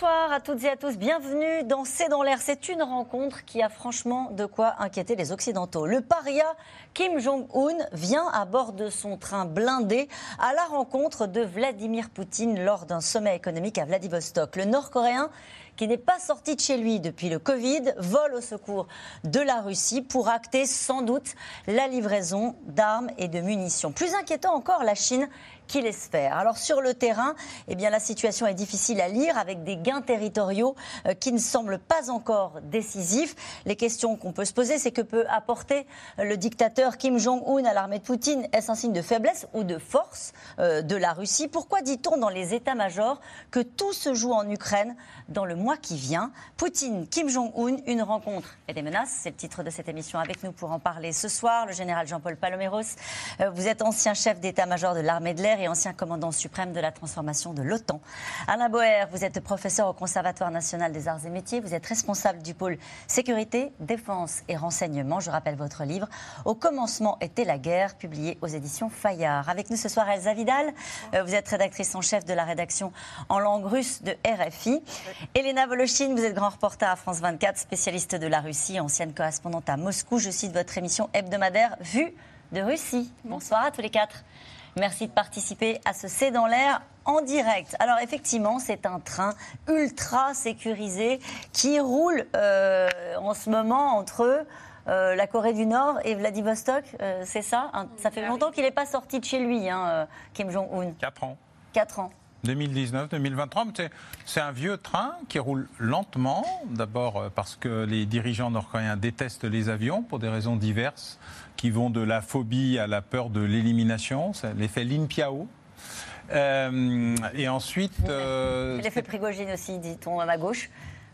Bonsoir à toutes et à tous, bienvenue dans C'est dans l'air. C'est une rencontre qui a franchement de quoi inquiéter les Occidentaux. Le paria Kim Jong-un vient à bord de son train blindé à la rencontre de Vladimir Poutine lors d'un sommet économique à Vladivostok. Le Nord-Coréen qui n'est pas sorti de chez lui depuis le Covid, vole au secours de la Russie pour acter sans doute la livraison d'armes et de munitions. Plus inquiétant encore, la Chine qui laisse faire. Alors sur le terrain, eh bien, la situation est difficile à lire avec des gains territoriaux euh, qui ne semblent pas encore décisifs. Les questions qu'on peut se poser, c'est que peut apporter le dictateur Kim Jong-un à l'armée de Poutine? Est-ce un signe de faiblesse ou de force euh, de la Russie? Pourquoi dit-on dans les états-majors que tout se joue en Ukraine dans le mois qui vient? Poutine, Kim Jong-un, une rencontre et des menaces. C'est le titre de cette émission. Avec nous pour en parler ce soir, le général Jean-Paul Paloméros. Euh, vous êtes ancien chef d'état-major de l'armée de l'air et ancien commandant suprême de la transformation de l'OTAN. Alain Boer, vous êtes professeur au Conservatoire national des arts et métiers. Vous êtes responsable du pôle sécurité, défense et renseignement. Je rappelle votre livre Au commencement était la guerre, publié aux éditions Fayard. Avec nous ce soir, Elsa Vidal. Euh, vous êtes rédactrice en chef de la rédaction en langue russe de RFI. Elena Volochine, vous êtes grand reporter à France 24, spécialiste de la Russie, ancienne correspondante à Moscou. Je cite votre émission hebdomadaire Vue de Russie. Bonsoir à tous les quatre. Merci de participer à ce C'est dans l'air en direct. Alors effectivement, c'est un train ultra sécurisé qui roule euh, en ce moment entre euh, la Corée du Nord et Vladivostok. Euh, c'est ça Ça fait longtemps qu'il n'est pas sorti de chez lui, hein, Kim Jong-un. Quatre ans. Quatre ans. 2019, 2023. C'est un vieux train qui roule lentement, d'abord parce que les dirigeants nord-coréens détestent les avions pour des raisons diverses qui vont de la phobie à la peur de l'élimination, c'est l'effet Lin Piao. Euh, et ensuite. Euh, l'effet Prigogine aussi, dit-on à ma gauche.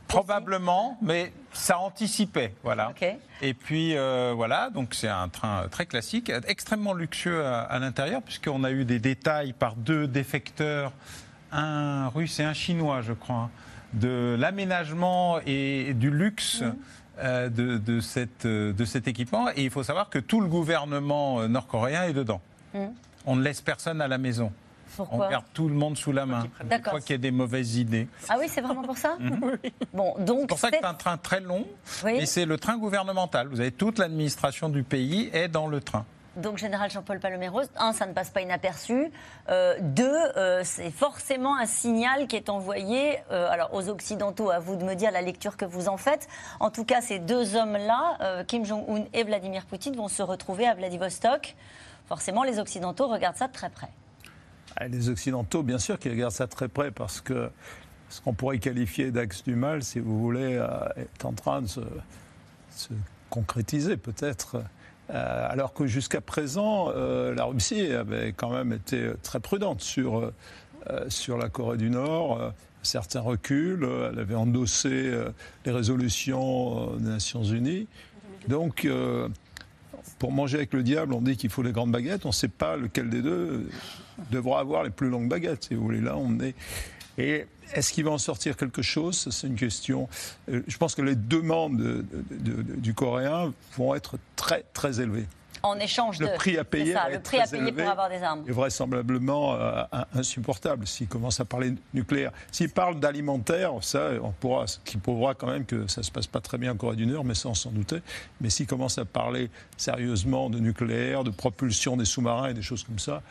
Probablement, mais ça anticipait, voilà. Et puis euh, voilà, donc c'est un train très classique, extrêmement luxueux à, l'intérieur, puisqu'on a eu des détails par deux défecteurs, un russe et un chinois, je crois, de l'aménagement et du luxe. Mmh. Euh, de, cette, de cet équipement. Et il faut savoir que tout le gouvernement euh, nord-coréen est dedans. Hmm. On ne laisse personne à la maison. Pourquoi on garde tout le monde sous la main. Pourquoi qu'il y ait des mauvaises idées. Ah oui, c'est vraiment pour ça bon, donc C'est pour ça que c'est un train très long, et c'est le train gouvernemental. Vous avez toute l'administration du pays est dans le train. Donc, général Jean-Paul Paloméros, un, ça ne passe pas inaperçu. Euh, deux, euh, c'est forcément un signal qui est envoyé euh, alors aux Occidentaux, à vous de me dire la lecture que vous en faites. En tout cas, ces deux hommes-là, Kim Jong-un et Vladimir Poutine, vont se retrouver à Vladivostok. Forcément, les Occidentaux regardent ça de très près. Ah, les Occidentaux, bien sûr, qui regardent ça très près parce que ce qu'on pourrait qualifier d'axe du mal, si vous voulez, est en train de se concrétiser peut-être euh, alors que jusqu'à présent, euh, la Russie avait quand même été très prudente sur, euh, sur la Corée du Nord. certains reculs, elle avait endossé les résolutions des Nations Unies. Donc, pour manger avec le diable, on dit qu'il faut les grandes baguettes. On ne sait pas lequel des deux devra avoir les plus longues baguettes, si vous voulez. Là, on est. Et est-ce qu'il va en sortir quelque chose? C'est une question. Euh, je pense que les demandes du Coréen vont être très, très élevées en échange de. Le prix à payer, ça, le prix à payer pour avoir des armes. est vraisemblablement euh, insupportable s'il commence à parler nucléaire. S'il parle d'alimentaire, ça, on pourra, qui prouvera quand même que ça se passe pas très bien en Corée du Nord, mais ça on s'en doutait. Mais s'il commence à parler sérieusement de nucléaire, de propulsion des sous-marins et des choses comme ça,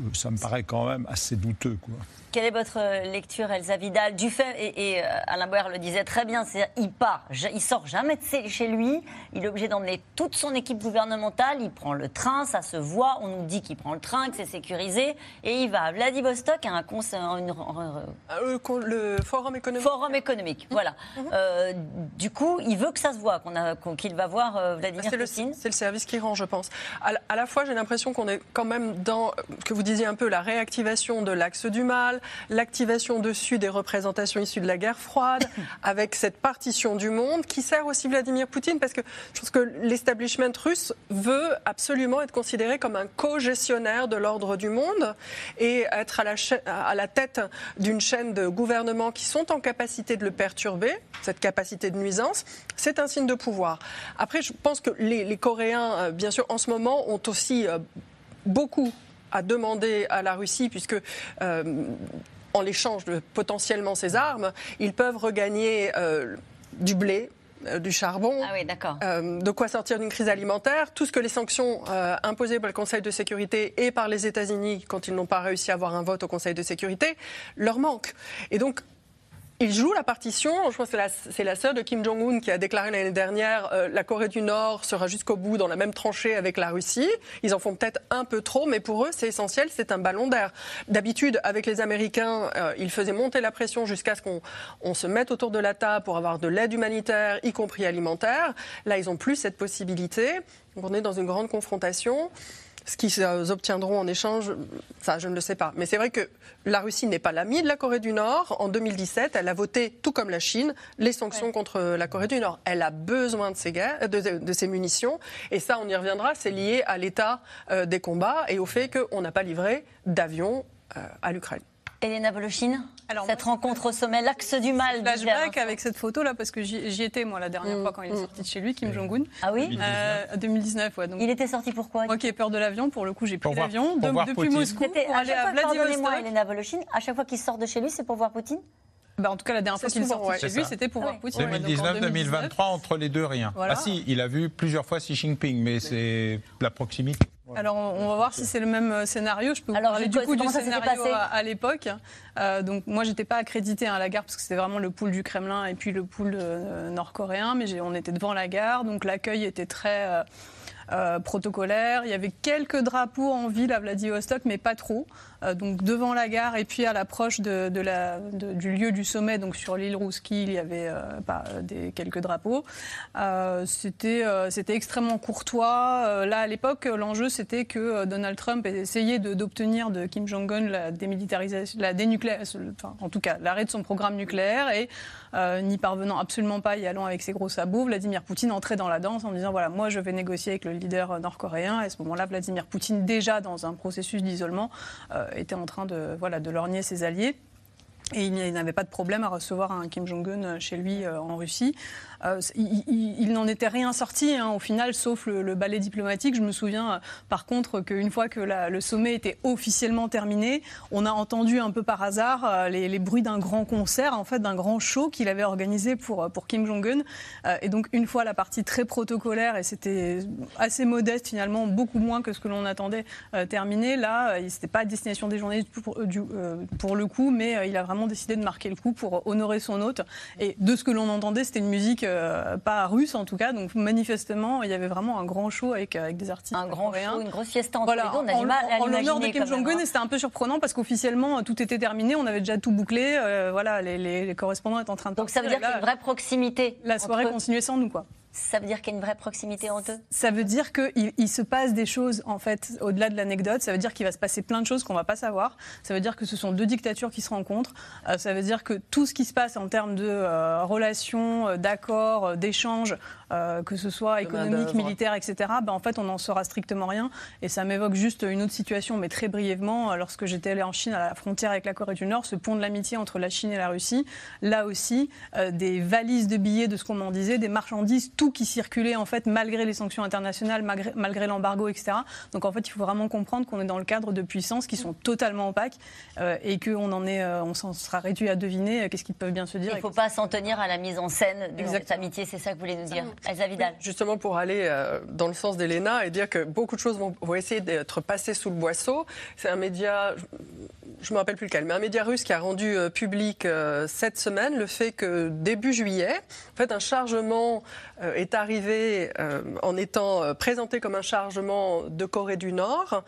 euh, ça me paraît quand même assez douteux, quoi. Quelle est votre lecture, Elsa Vidal, du fait, et, euh, Alain Boer le disait très bien, c'est il part, il sort jamais de chez lui, il est obligé d'emmener toute son équipe gouvernementale, il prend le train, ça se voit, on nous dit qu'il prend le train, que c'est sécurisé, et il va à Vladivostok à un une, euh, le forum économique. Forum économique, voilà. Mhm. Euh, du coup, il veut que ça se voit, qu'il va voir Vladimir Poutine. C'est le service qui rend, je pense. À, à la fois, j'ai l'impression qu'on est quand même dans, que vous disiez un peu, la réactivation de l'axe du mal, mondiale, l'activation dessus des représentations issues de la guerre froide, avec cette partition du monde qui sert aussi Vladimir Poutine, parce que je pense que l'establishment russe veut absolument être considéré comme un co-gestionnaire de l'ordre du monde et être à la, à la tête d'une chaîne de gouvernements qui sont en capacité de le perturber, cette capacité de nuisance, c'est un signe de pouvoir. Après, je pense que les, Coréens, euh, bien sûr, en ce moment, ont aussi euh, beaucoup à demander à la Russie, puisque euh, en l'échange de potentiellement ces armes, ils peuvent regagner du blé, du charbon, ah oui, de quoi sortir d'une crise alimentaire, tout ce que les sanctions imposées par le Conseil de sécurité et par les États-Unis quand ils n'ont pas réussi à avoir un vote au Conseil de sécurité leur manquent. Et donc il joue la partition. Je crois que c'est la, sœur de Kim Jong-un qui a déclaré l'année dernière euh, la Corée du Nord sera jusqu'au bout dans la même tranchée avec la Russie. Ils en font peut-être un peu trop, mais pour eux, c'est essentiel. C'est un ballon d'air. D'habitude, avec les Américains, euh, ils faisaient monter la pression jusqu'à ce qu'on se mette autour de la table pour avoir de l'aide humanitaire, y compris alimentaire. Là, ils n'ont plus cette possibilité. on est dans une grande confrontation. Ce qu'ils obtiendront en échange, ça, je ne le sais pas. Mais c'est vrai que la Russie n'est pas l'amie de la Corée du Nord. En 2017, elle a voté, tout comme la Chine, les sanctions contre la Corée du Nord. Elle a besoin de ses, de, munitions. Et ça, on y reviendra, c'est lié à l'état euh, des combats et au fait qu'on n'a pas livré d'avions euh, à l'Ukraine. Elena Voloshin? Cette rencontre au sommet, l'axe du mal. Flashback avec cette photo-là, parce que j'y étais, moi, la dernière mm, fois quand il est mm. sorti de chez lui, Kim Jong-un. Ah oui 2019, euh, ouais. il était sorti pourquoi Moi qui ai peur de l'avion, pour le coup, j'ai pris l'avion depuis Moscou pour aller à Vladivostok. Elena Voloshin, à chaque fois qu'il sort de chez lui, c'est pour voir Poutine? Bah, en tout cas, la dernière fois qu'il est sorti chez lui, c'était pour voir Poutine. 2019-2023, entre les deux, rien. Ah si, il a vu plusieurs fois Xi Jinping, mais c'est la proximité. Alors, on va voir si c'est le même euh, scénario. Je peux vous parler du coup du scénario à, l'époque. Euh, donc, moi, j'étais pas accréditée à la gare parce que c'était vraiment le pool du Kremlin et puis le pool euh, nord-coréen, mais on était devant la gare, donc l'accueil était très euh, protocolaire. Il y avait quelques drapeaux en ville à Vladivostok, mais pas trop. Euh, donc devant la gare et puis à l'approche de, la, du lieu du sommet, donc sur l'île Rouski, il y avait euh, pas, des, quelques drapeaux. c'était, c'était extrêmement courtois. là, à l'époque, l'enjeu, c'était que Donald Trump essayait d'obtenir de, Kim Jong-un la démilitarisation, la dénucléarisation, enfin, en tout cas, l'arrêt de son programme nucléaire et n'y parvenant absolument pas, y allant avec ses gros sabots, Vladimir Poutine entrait dans la danse en disant voilà, moi je vais négocier avec le leader nord-coréen. Et à ce moment-là, Vladimir Poutine, déjà dans un processus d'isolement, euh, était en train de, voilà, de lorgner ses alliés. Et il n'avait pas de problème à recevoir un Kim Jong-un chez lui euh, en Russie. Euh, il, n'en était rien sorti hein, au final, sauf le, ballet diplomatique. Je me souviens euh, par contre qu'une fois que le sommet était officiellement terminé, on a entendu un peu par hasard euh, les, bruits d'un grand concert, en fait d'un grand show qu'il avait organisé pour, Kim Jong-un. et donc une fois la partie très protocolaire, et c'était assez modeste finalement, beaucoup moins que ce que l'on attendait terminé, là, il n'était pas à destination des journalistes pour, pour le coup, mais il a vraiment décidé de marquer le coup pour honorer son hôte. Et de ce que l'on entendait, c'était une musique euh, pas russe en tout cas. Donc manifestement, il y avait vraiment un grand show avec, avec des artistes. Un grand show, une grosse fiesta entre voilà, On a en, du mal à En l'honneur de Kim Jong-un, hein. c'était un peu surprenant parce qu'officiellement, tout était terminé. On avait déjà tout bouclé. Euh, voilà, les, les, correspondants étaient en train de Donc ça veut dire qu'il y a une vraie proximité. La soirée continuait sans nous, quoi. Ça veut dire qu'il y a une vraie proximité entre eux? Ça veut dire qu'il il se passe des choses, en fait, au-delà de l'anecdote. Ça veut dire qu'il va se passer plein de choses qu'on ne va pas savoir. Ça veut dire que ce sont deux dictatures qui se rencontrent. Euh, ça veut dire que tout ce qui se passe en termes de euh, relations, euh, d'accords, d'échanges, que ce soit économique, militaire, etc., ben, en fait, on n'en saura strictement rien. Et ça m'évoque juste une autre situation, mais très brièvement, lorsque j'étais allée en Chine, à la frontière avec la Corée du Nord, ce pont de l'amitié entre la Chine et la Russie, là aussi, des valises de billets, de ce qu'on m'en disait, des marchandises, tout qui circulait en fait malgré les sanctions internationales, malgré, l'embargo, etc. Donc en fait, il faut vraiment comprendre qu'on est dans le cadre de puissances qui sont totalement opaques euh, et qu'on en est, euh, on s'en sera réduit à deviner euh, qu'est-ce qu'ils peuvent bien se dire. Il ne faut pas s'en tenir à la mise en scène de cette amitié, c'est ça que vous voulez nous dire, Justement pour aller dans le sens d'Elena et dire que beaucoup de choses vont, essayer d'être passées sous le boisseau. C'est un média je ne me rappelle plus lequel, mais un média russe qui a rendu euh, public euh, cette semaine le fait que début juillet, en fait, un chargement euh, est arrivé en étant présenté comme un chargement de Corée du Nord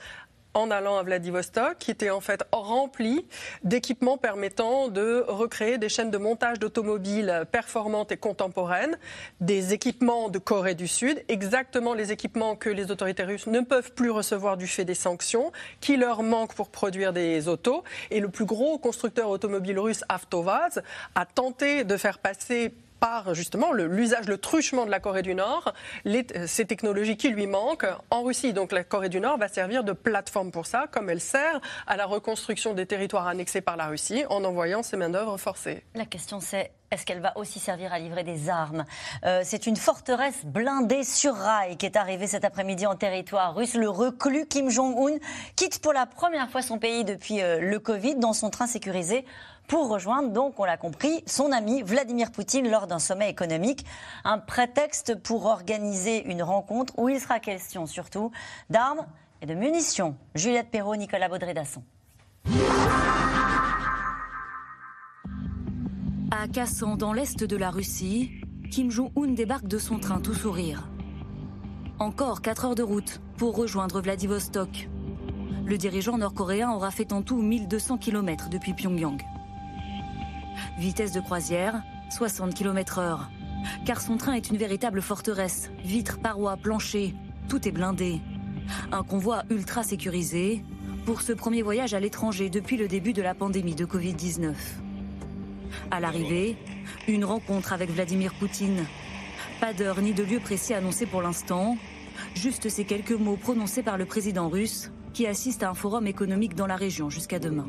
en allant à Vladivostok, qui était en fait rempli d'équipements permettant de recréer des chaînes de montage d'automobiles performantes et contemporaines, des équipements de Corée du Sud, exactement les équipements que les autorités russes ne peuvent plus recevoir du fait des sanctions, qui leur manquent pour produire des autos. Et le plus gros constructeur automobile russe, Avtovaz, a tenté de faire passer par justement l'usage, le, truchement de la Corée du Nord, les, ces technologies qui lui manquent en Russie. Donc la Corée du Nord va servir de plateforme pour ça, comme elle sert à la reconstruction des territoires annexés par la Russie en envoyant ses main-d'œuvre forcées. La question c'est est-ce qu'elle va aussi servir à livrer des armes? Euh, C'est une forteresse blindée sur rail qui est arrivée cet après-midi en territoire russe. Le reclus Kim Jong-un quitte pour la première fois son pays depuis euh, le Covid dans son train sécurisé pour rejoindre, donc, on l'a compris, son ami Vladimir Poutine lors d'un sommet économique. Un prétexte pour organiser une rencontre où il sera question surtout d'armes et de munitions. Juliette Perrault, Nicolas Baudré-Dasson. À Kassan, dans l'est de la Russie, Kim Jong-un débarque de son train tout sourire. Encore 4 heures de route pour rejoindre Vladivostok. Le dirigeant nord-coréen aura fait en tout 1200 km depuis Pyongyang. Vitesse de croisière, 60 km/h. Car son train est une véritable forteresse. Vitres, parois, planchers, tout est blindé. Un convoi ultra sécurisé pour ce premier voyage à l'étranger depuis le début de la pandémie de Covid-19. À l'arrivée, une rencontre avec Vladimir Poutine. Pas d'heure ni de lieu précis annoncé pour l'instant, juste ces quelques mots prononcés par le président russe qui assiste à un forum économique dans la région jusqu'à demain.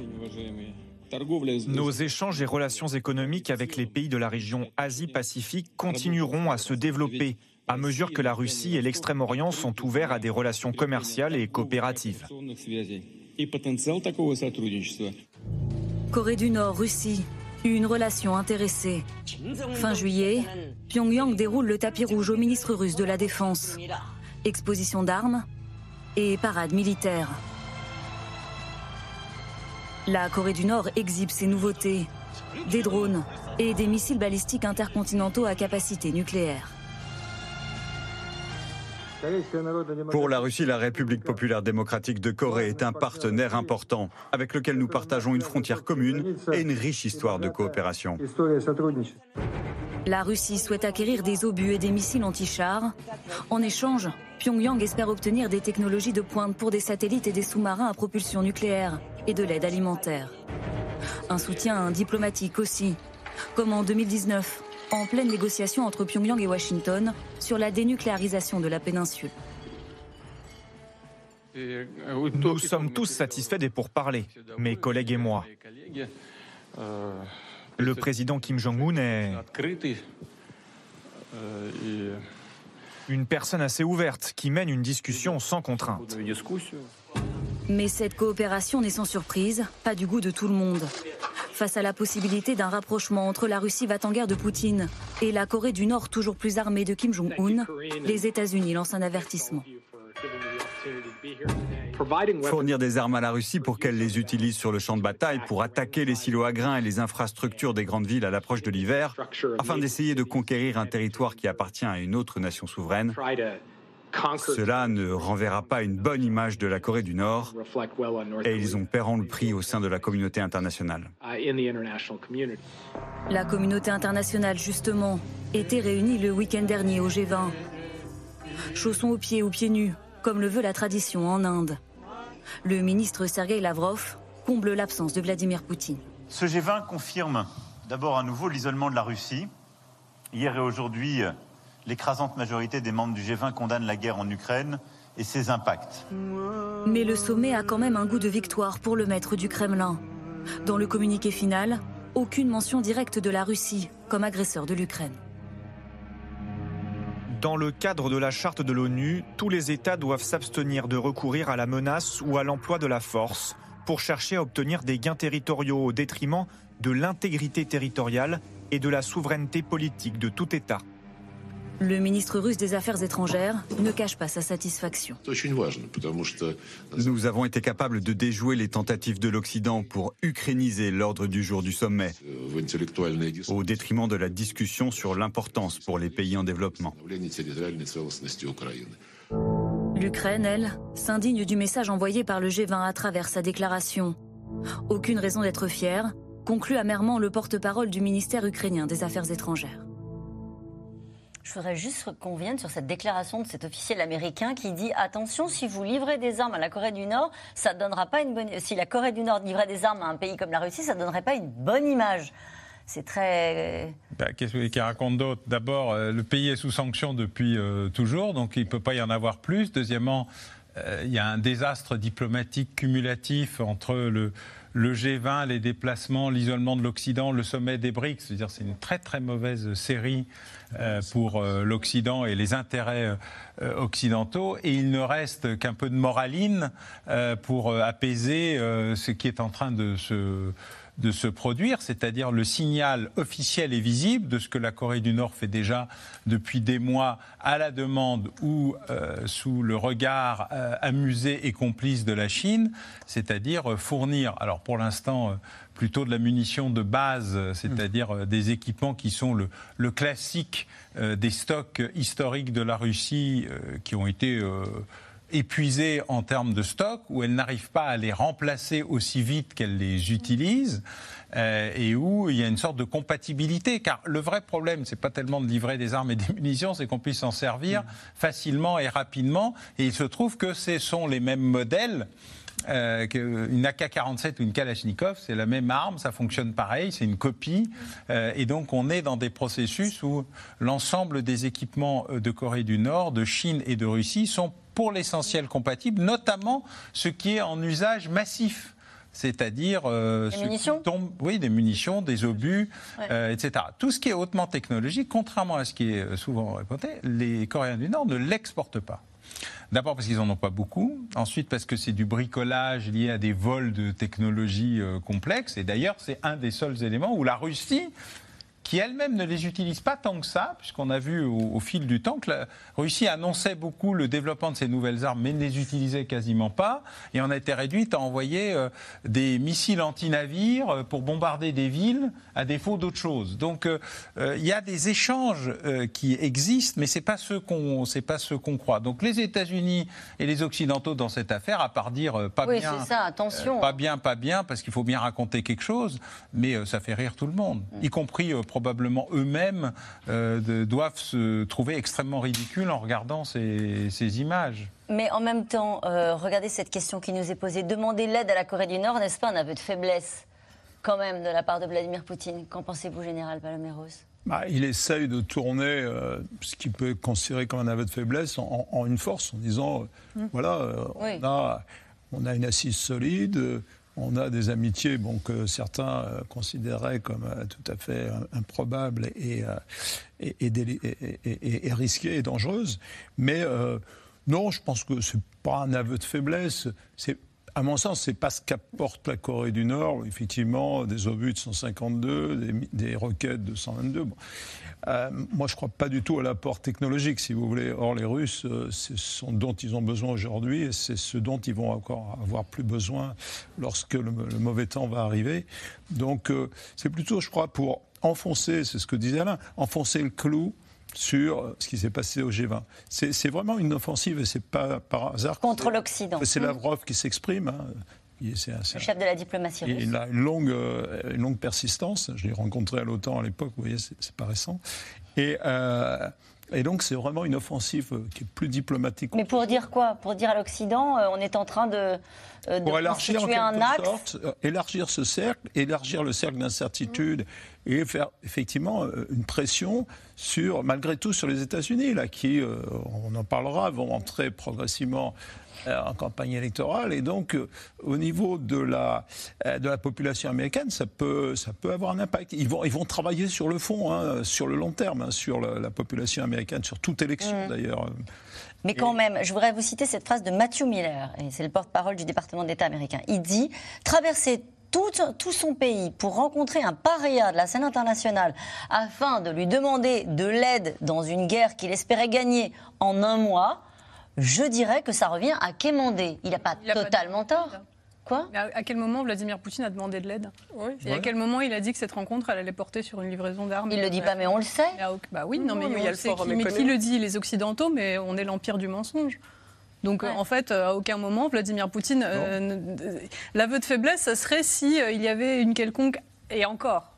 Nos échanges et relations économiques avec les pays de la région Asie-Pacifique continueront à se développer à mesure que la Russie et l'Extrême-Orient sont ouverts à des relations commerciales et coopératives. Corée du Nord, Russie, une relation intéressée. Fin juillet, Pyongyang déroule le tapis rouge au ministre russe de la Défense. Exposition d'armes et parade militaire. La Corée du Nord exhibe ses nouveautés, des drones et des missiles balistiques intercontinentaux à capacité nucléaire. Pour la Russie, la République populaire démocratique de Corée est un partenaire important avec lequel nous partageons une frontière commune et une riche histoire de coopération. La Russie souhaite acquérir des obus et des missiles anti-chars. En échange, Pyongyang espère obtenir des technologies de pointe pour des satellites et des sous-marins à propulsion nucléaire et de l'aide alimentaire. Un soutien diplomatique aussi, comme en 2019, en pleine négociation entre Pyongyang et Washington sur la dénucléarisation de la péninsule. Nous sommes tous satisfaits des pourparlers, mes collègues et moi. Le président Kim Jong-un est une personne assez ouverte qui mène une discussion sans contrainte. Mais cette coopération n'est sans surprise pas du goût de tout le monde. Face à la possibilité d'un rapprochement entre la Russie va en guerre de Poutine et la Corée du Nord toujours plus armée de Kim Jong-un, les États-Unis lancent un avertissement. Fournir des armes à la Russie pour qu'elle les utilise sur le champ de bataille pour attaquer les silos à grains et les infrastructures des grandes villes à l'approche de l'hiver, afin d'essayer de conquérir un territoire qui appartient à une autre nation souveraine. Cela ne renverra pas une bonne image de la Corée du Nord et ils ont paieront le prix au sein de la communauté internationale. La communauté internationale, justement, était réunie le week-end dernier au G20. Chaussons aux pieds ou pieds nus, comme le veut la tradition en Inde. Le ministre Sergei Lavrov comble l'absence de Vladimir Poutine. Ce G20 confirme d'abord à nouveau l'isolement de la Russie. Hier et aujourd'hui, l'écrasante majorité des membres du G20 condamne la guerre en Ukraine et ses impacts. Mais le sommet a quand même un goût de victoire pour le maître du Kremlin. Dans le communiqué final, aucune mention directe de la Russie comme agresseur de l'Ukraine. Dans le cadre de la charte de l'ONU, tous les États doivent s'abstenir de recourir à la menace ou à l'emploi de la force pour chercher à obtenir des gains territoriaux au détriment de l'intégrité territoriale et de la souveraineté politique de tout État. Le ministre russe des Affaires étrangères ne cache pas sa satisfaction. Nous avons été capables de déjouer les tentatives de l'Occident pour ukrainiser l'ordre du jour du sommet, au détriment de la discussion sur l'importance pour les pays en développement. L'Ukraine, elle, s'indigne du message envoyé par le G20 à travers sa déclaration. Aucune raison d'être fière, conclut amèrement le porte-parole du ministère ukrainien des Affaires étrangères. Je voudrais juste qu'on vienne sur cette déclaration de cet officiel américain qui dit attention, si vous livrez des armes à la Corée du Nord, ça donnera pas une bonne. Si la Corée du Nord livrait des armes à un pays comme la Russie, ça ne donnerait pas une bonne image. C'est très. Bah, qu'est-ce qu'il raconte d'autre? D'abord, euh, le pays est sous sanction depuis euh, toujours, donc il ne peut pas y en avoir plus. Deuxièmement, euh, il y a un désastre diplomatique cumulatif entre le, le G20, les déplacements, l'isolement de l'Occident, le sommet des BRICS. C'est-à-dire c'est une très très mauvaise série euh, pour euh, l'Occident et les intérêts euh, occidentaux. Et il ne reste qu'un peu de moraline pour apaiser ce qui est en train de se de se produire, c'est-à-dire le signal officiel et visible de ce que la Corée du Nord fait déjà depuis des mois à la demande ou sous le regard amusé et complice de la Chine, c'est-à-dire fournir, alors pour l'instant, plutôt de la munition de base, c'est-à-dire euh, des équipements qui sont le, classique euh, des stocks historiques de la Russie euh, qui ont été épuisés en termes de stock, où elle n'arrive pas à les remplacer aussi vite qu'elle les utilise. et où il y a une sorte de compatibilité. Car le vrai problème, c'est pas tellement de livrer des armes et des munitions, c'est qu'on puisse s'en servir mm. facilement et rapidement. Et il se trouve que ce sont les mêmes modèles euh, une AK-47 ou une Kalachnikov, c'est la même arme, ça fonctionne pareil, c'est une copie. Euh, et donc on est dans des processus où l'ensemble des équipements euh, de Corée du Nord, de Chine et de Russie sont pour l'essentiel compatibles, notamment ce qui est en usage massif c'est-à-dire des munitions oui, des munitions, des obus, etc. Tout ce qui est hautement technologique, contrairement à ce qui est souvent répété, les Coréens du Nord ne l'exportent pas. D'abord parce qu'ils n'en ont pas beaucoup, ensuite parce que c'est du bricolage lié à des vols de technologies euh, complexes, et d'ailleurs c'est un des seuls éléments où la Russie qui elle-même ne les utilise pas tant que ça, puisqu'on a vu au, fil du temps que la Russie annonçait beaucoup le développement de ces nouvelles armes, mais ne les utilisait quasiment pas, et on a été réduite à envoyer euh, des missiles anti-navires euh, pour bombarder des villes, à défaut d'autre chose. Donc euh, il y a des échanges qui existent, mais c'est pas ce qu'on c'est pas ce qu'on croit. Donc les États-Unis et les Occidentaux dans cette affaire, à part dire pas oui, bien, ça, attention. pas bien, pas bien, parce qu'il faut bien raconter quelque chose, mais ça fait rire tout le monde, mm. y compris probablement eux-mêmes euh, doivent se trouver extrêmement ridicules en regardant ces, images. Mais en même temps, euh, regardez cette question qui nous est posée. Demander l'aide à la Corée du Nord, n'est-ce pas un aveu de faiblesse quand même de la part de Vladimir Poutine Qu'en pensez-vous, général Paloméros bah, il essaye de tourner euh, ce qui peut être considéré comme un aveu de faiblesse en, une force, en disant hum. voilà, on, a, on a une assise solide, on a des amitiés bon, que certains euh, considéraient comme euh, tout à fait improbables et, euh, et, risquées et dangereuses. Mais non, je pense que ce n'est pas un aveu de faiblesse. C'est à mon sens, c'est pas ce qu'apporte la Corée du Nord. Effectivement, des obus de 152, des, des roquettes de 122. Euh, moi, je ne crois pas du tout à l'apport technologique, si vous voulez. Or, les Russes, euh, c'est ce dont ils ont besoin aujourd'hui et c'est ce dont ils vont encore avoir plus besoin lorsque le, mauvais temps va arriver. Donc, euh, c'est plutôt, je crois, pour enfoncer, c'est ce que disait Alain, enfoncer le clou sur ce qui s'est passé au G20. C'est vraiment une offensive et c'est pas par hasard. Contre l'Occident. C'est Lavrov qui s'exprime. Hein. Le chef de la diplomatie russe. Il a une longue, euh, une longue persistance. Je l'ai rencontré à l'OTAN à l'époque, vous voyez, c'est pas récent. Et, euh, et donc c'est vraiment une offensive qui est plus diplomatique. Mais pour dire quoi? Pour dire à l'Occident, euh, on est en train de, de pour élargir un axe sorte, élargir ce cercle, élargir le cercle d'incertitude et faire effectivement une pression sur, malgré tout, sur les États-Unis, là, qui, on en parlera, vont entrer progressivement euh, en campagne électorale. Et donc, euh, au niveau de la, euh, de la population américaine, ça peut, ça peut avoir un impact. Ils vont, ils vont travailler sur le fond, hein, sur le long terme, hein, sur la, population américaine, sur toute élection mm. d'ailleurs. Mais quand même, je voudrais vous citer cette phrase de Matthew Miller, et c'est le porte-parole du département d'État américain. Il dit Traverser tout, tout, son pays pour rencontrer un paria de la scène internationale afin de lui demander de l'aide dans une guerre qu'il espérait gagner en un mois, je dirais que ça revient à quémander. Il n'a pas totalement tort. Quoi à, quel moment Vladimir Poutine a demandé de l'aide Et à quel moment il a dit que cette rencontre elle allait porter sur une livraison d'armes Il le dit pas, mais on le sait. bah oui, non, mais, il y a le mais qui le dit Les Occidentaux, mais on est l'empire du mensonge. Donc en fait, à aucun moment, Vladimir Poutine, l'aveu de faiblesse, ça serait si il y avait une quelconque et encore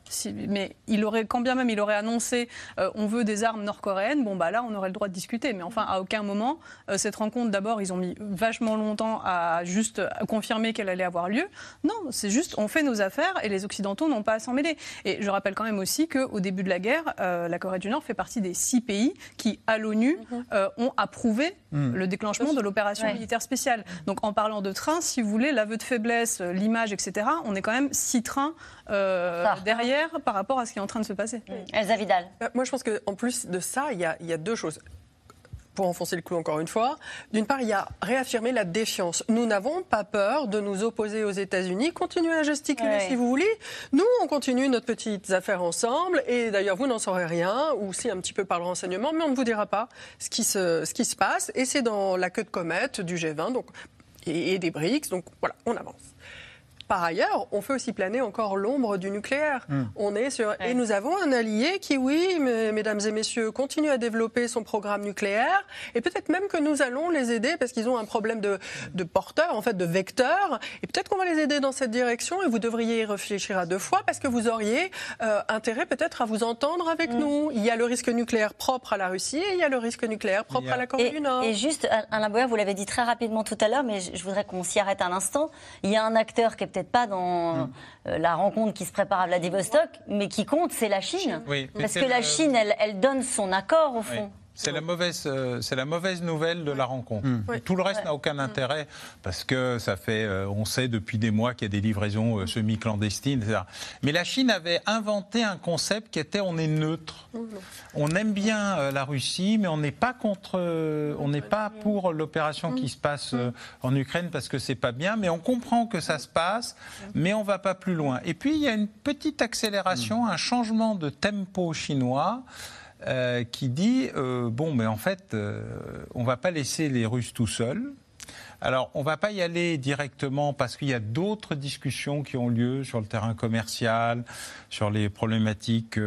mais il aurait, quand bien même il aurait annoncé euh, on veut des armes nord-coréennes, bon bah là on aurait le droit de discuter. Mais enfin, à aucun moment, euh, cette rencontre, d'abord, ils ont mis vachement longtemps à juste confirmer qu'elle allait avoir lieu. Non, c'est juste on fait nos affaires et les Occidentaux n'ont pas à s'en mêler. Et je rappelle quand même aussi qu'au début de la guerre, euh, la Corée du Nord fait partie des six pays qui, à l'ONU, mhm. ont approuvé mhm. le déclenchement de l'opération militaire spéciale. Donc en parlant de trains, si vous voulez, l'aveu de faiblesse, l'image, etc., on est quand même six trains derrière par rapport à ce qui est en train de se passer. Mmh. Elsa Vidal. Euh, moi, je pense qu'en plus de ça, il y, a, deux choses pour enfoncer le clou encore une fois. D'une part, il y a réaffirmer la défiance. Nous n'avons pas peur de nous opposer aux États-Unis. Continuez à gesticuler si vous voulez. Nous, on continue notre petite affaire ensemble. Et d'ailleurs, vous n'en saurez rien, ou si un petit peu par le renseignement, mais on ne vous dira pas ce qui se, ce qui se passe. Et c'est dans la queue de comète du G20 donc, et, et des BRICS. Donc voilà, on avance. Par ailleurs, on fait aussi planer encore l'ombre du nucléaire. Hmm. On est sur et nous avons un allié qui, oui, mesdames et messieurs, continue à développer son programme nucléaire et peut-être même que nous allons les aider parce qu'ils ont un problème de, de porteur, en fait, de vecteur. Et peut-être qu'on va les aider dans cette direction et vous devriez y réfléchir à deux fois parce que vous auriez euh, intérêt peut-être à vous entendre avec hmm. nous. Il y a le risque nucléaire propre à la Russie et il y a le risque nucléaire propre à la Corée du Nord. Et juste, Alain Boyer, vous l'avez dit très rapidement tout à l'heure, mais je voudrais qu'on s'y arrête un instant. Il y a un acteur qui est peut-être pas dans hmm. euh, la rencontre qui se prépare à Vladivostok, mais qui compte, c'est la Chine. Parce que la Chine, elle, elle, donne son accord, au fond. C'est la mauvaise, euh, c'est la mauvaise nouvelle de la rencontre. Hmm. Tout le reste n'a aucun intérêt parce que ça fait, euh, on sait depuis des mois qu'il y a des livraisons euh, semi-clandestines, etc. Mais la Chine avait inventé un concept qui était on est neutre. On aime bien la Russie, mais on n'est pas contre, on n'est pas pour l'opération qui se passe en Ukraine parce que c'est pas bien. Mais on comprend que ça se passe, mais on va pas plus loin. Et puis il y a une petite accélération, un changement de tempo chinois. Euh, qui dit euh, bon, mais en fait, euh, on ne va pas laisser les Russes tout seuls. Alors, on ne va pas y aller directement parce qu'il y a d'autres discussions qui ont lieu sur le terrain commercial, sur les problématiques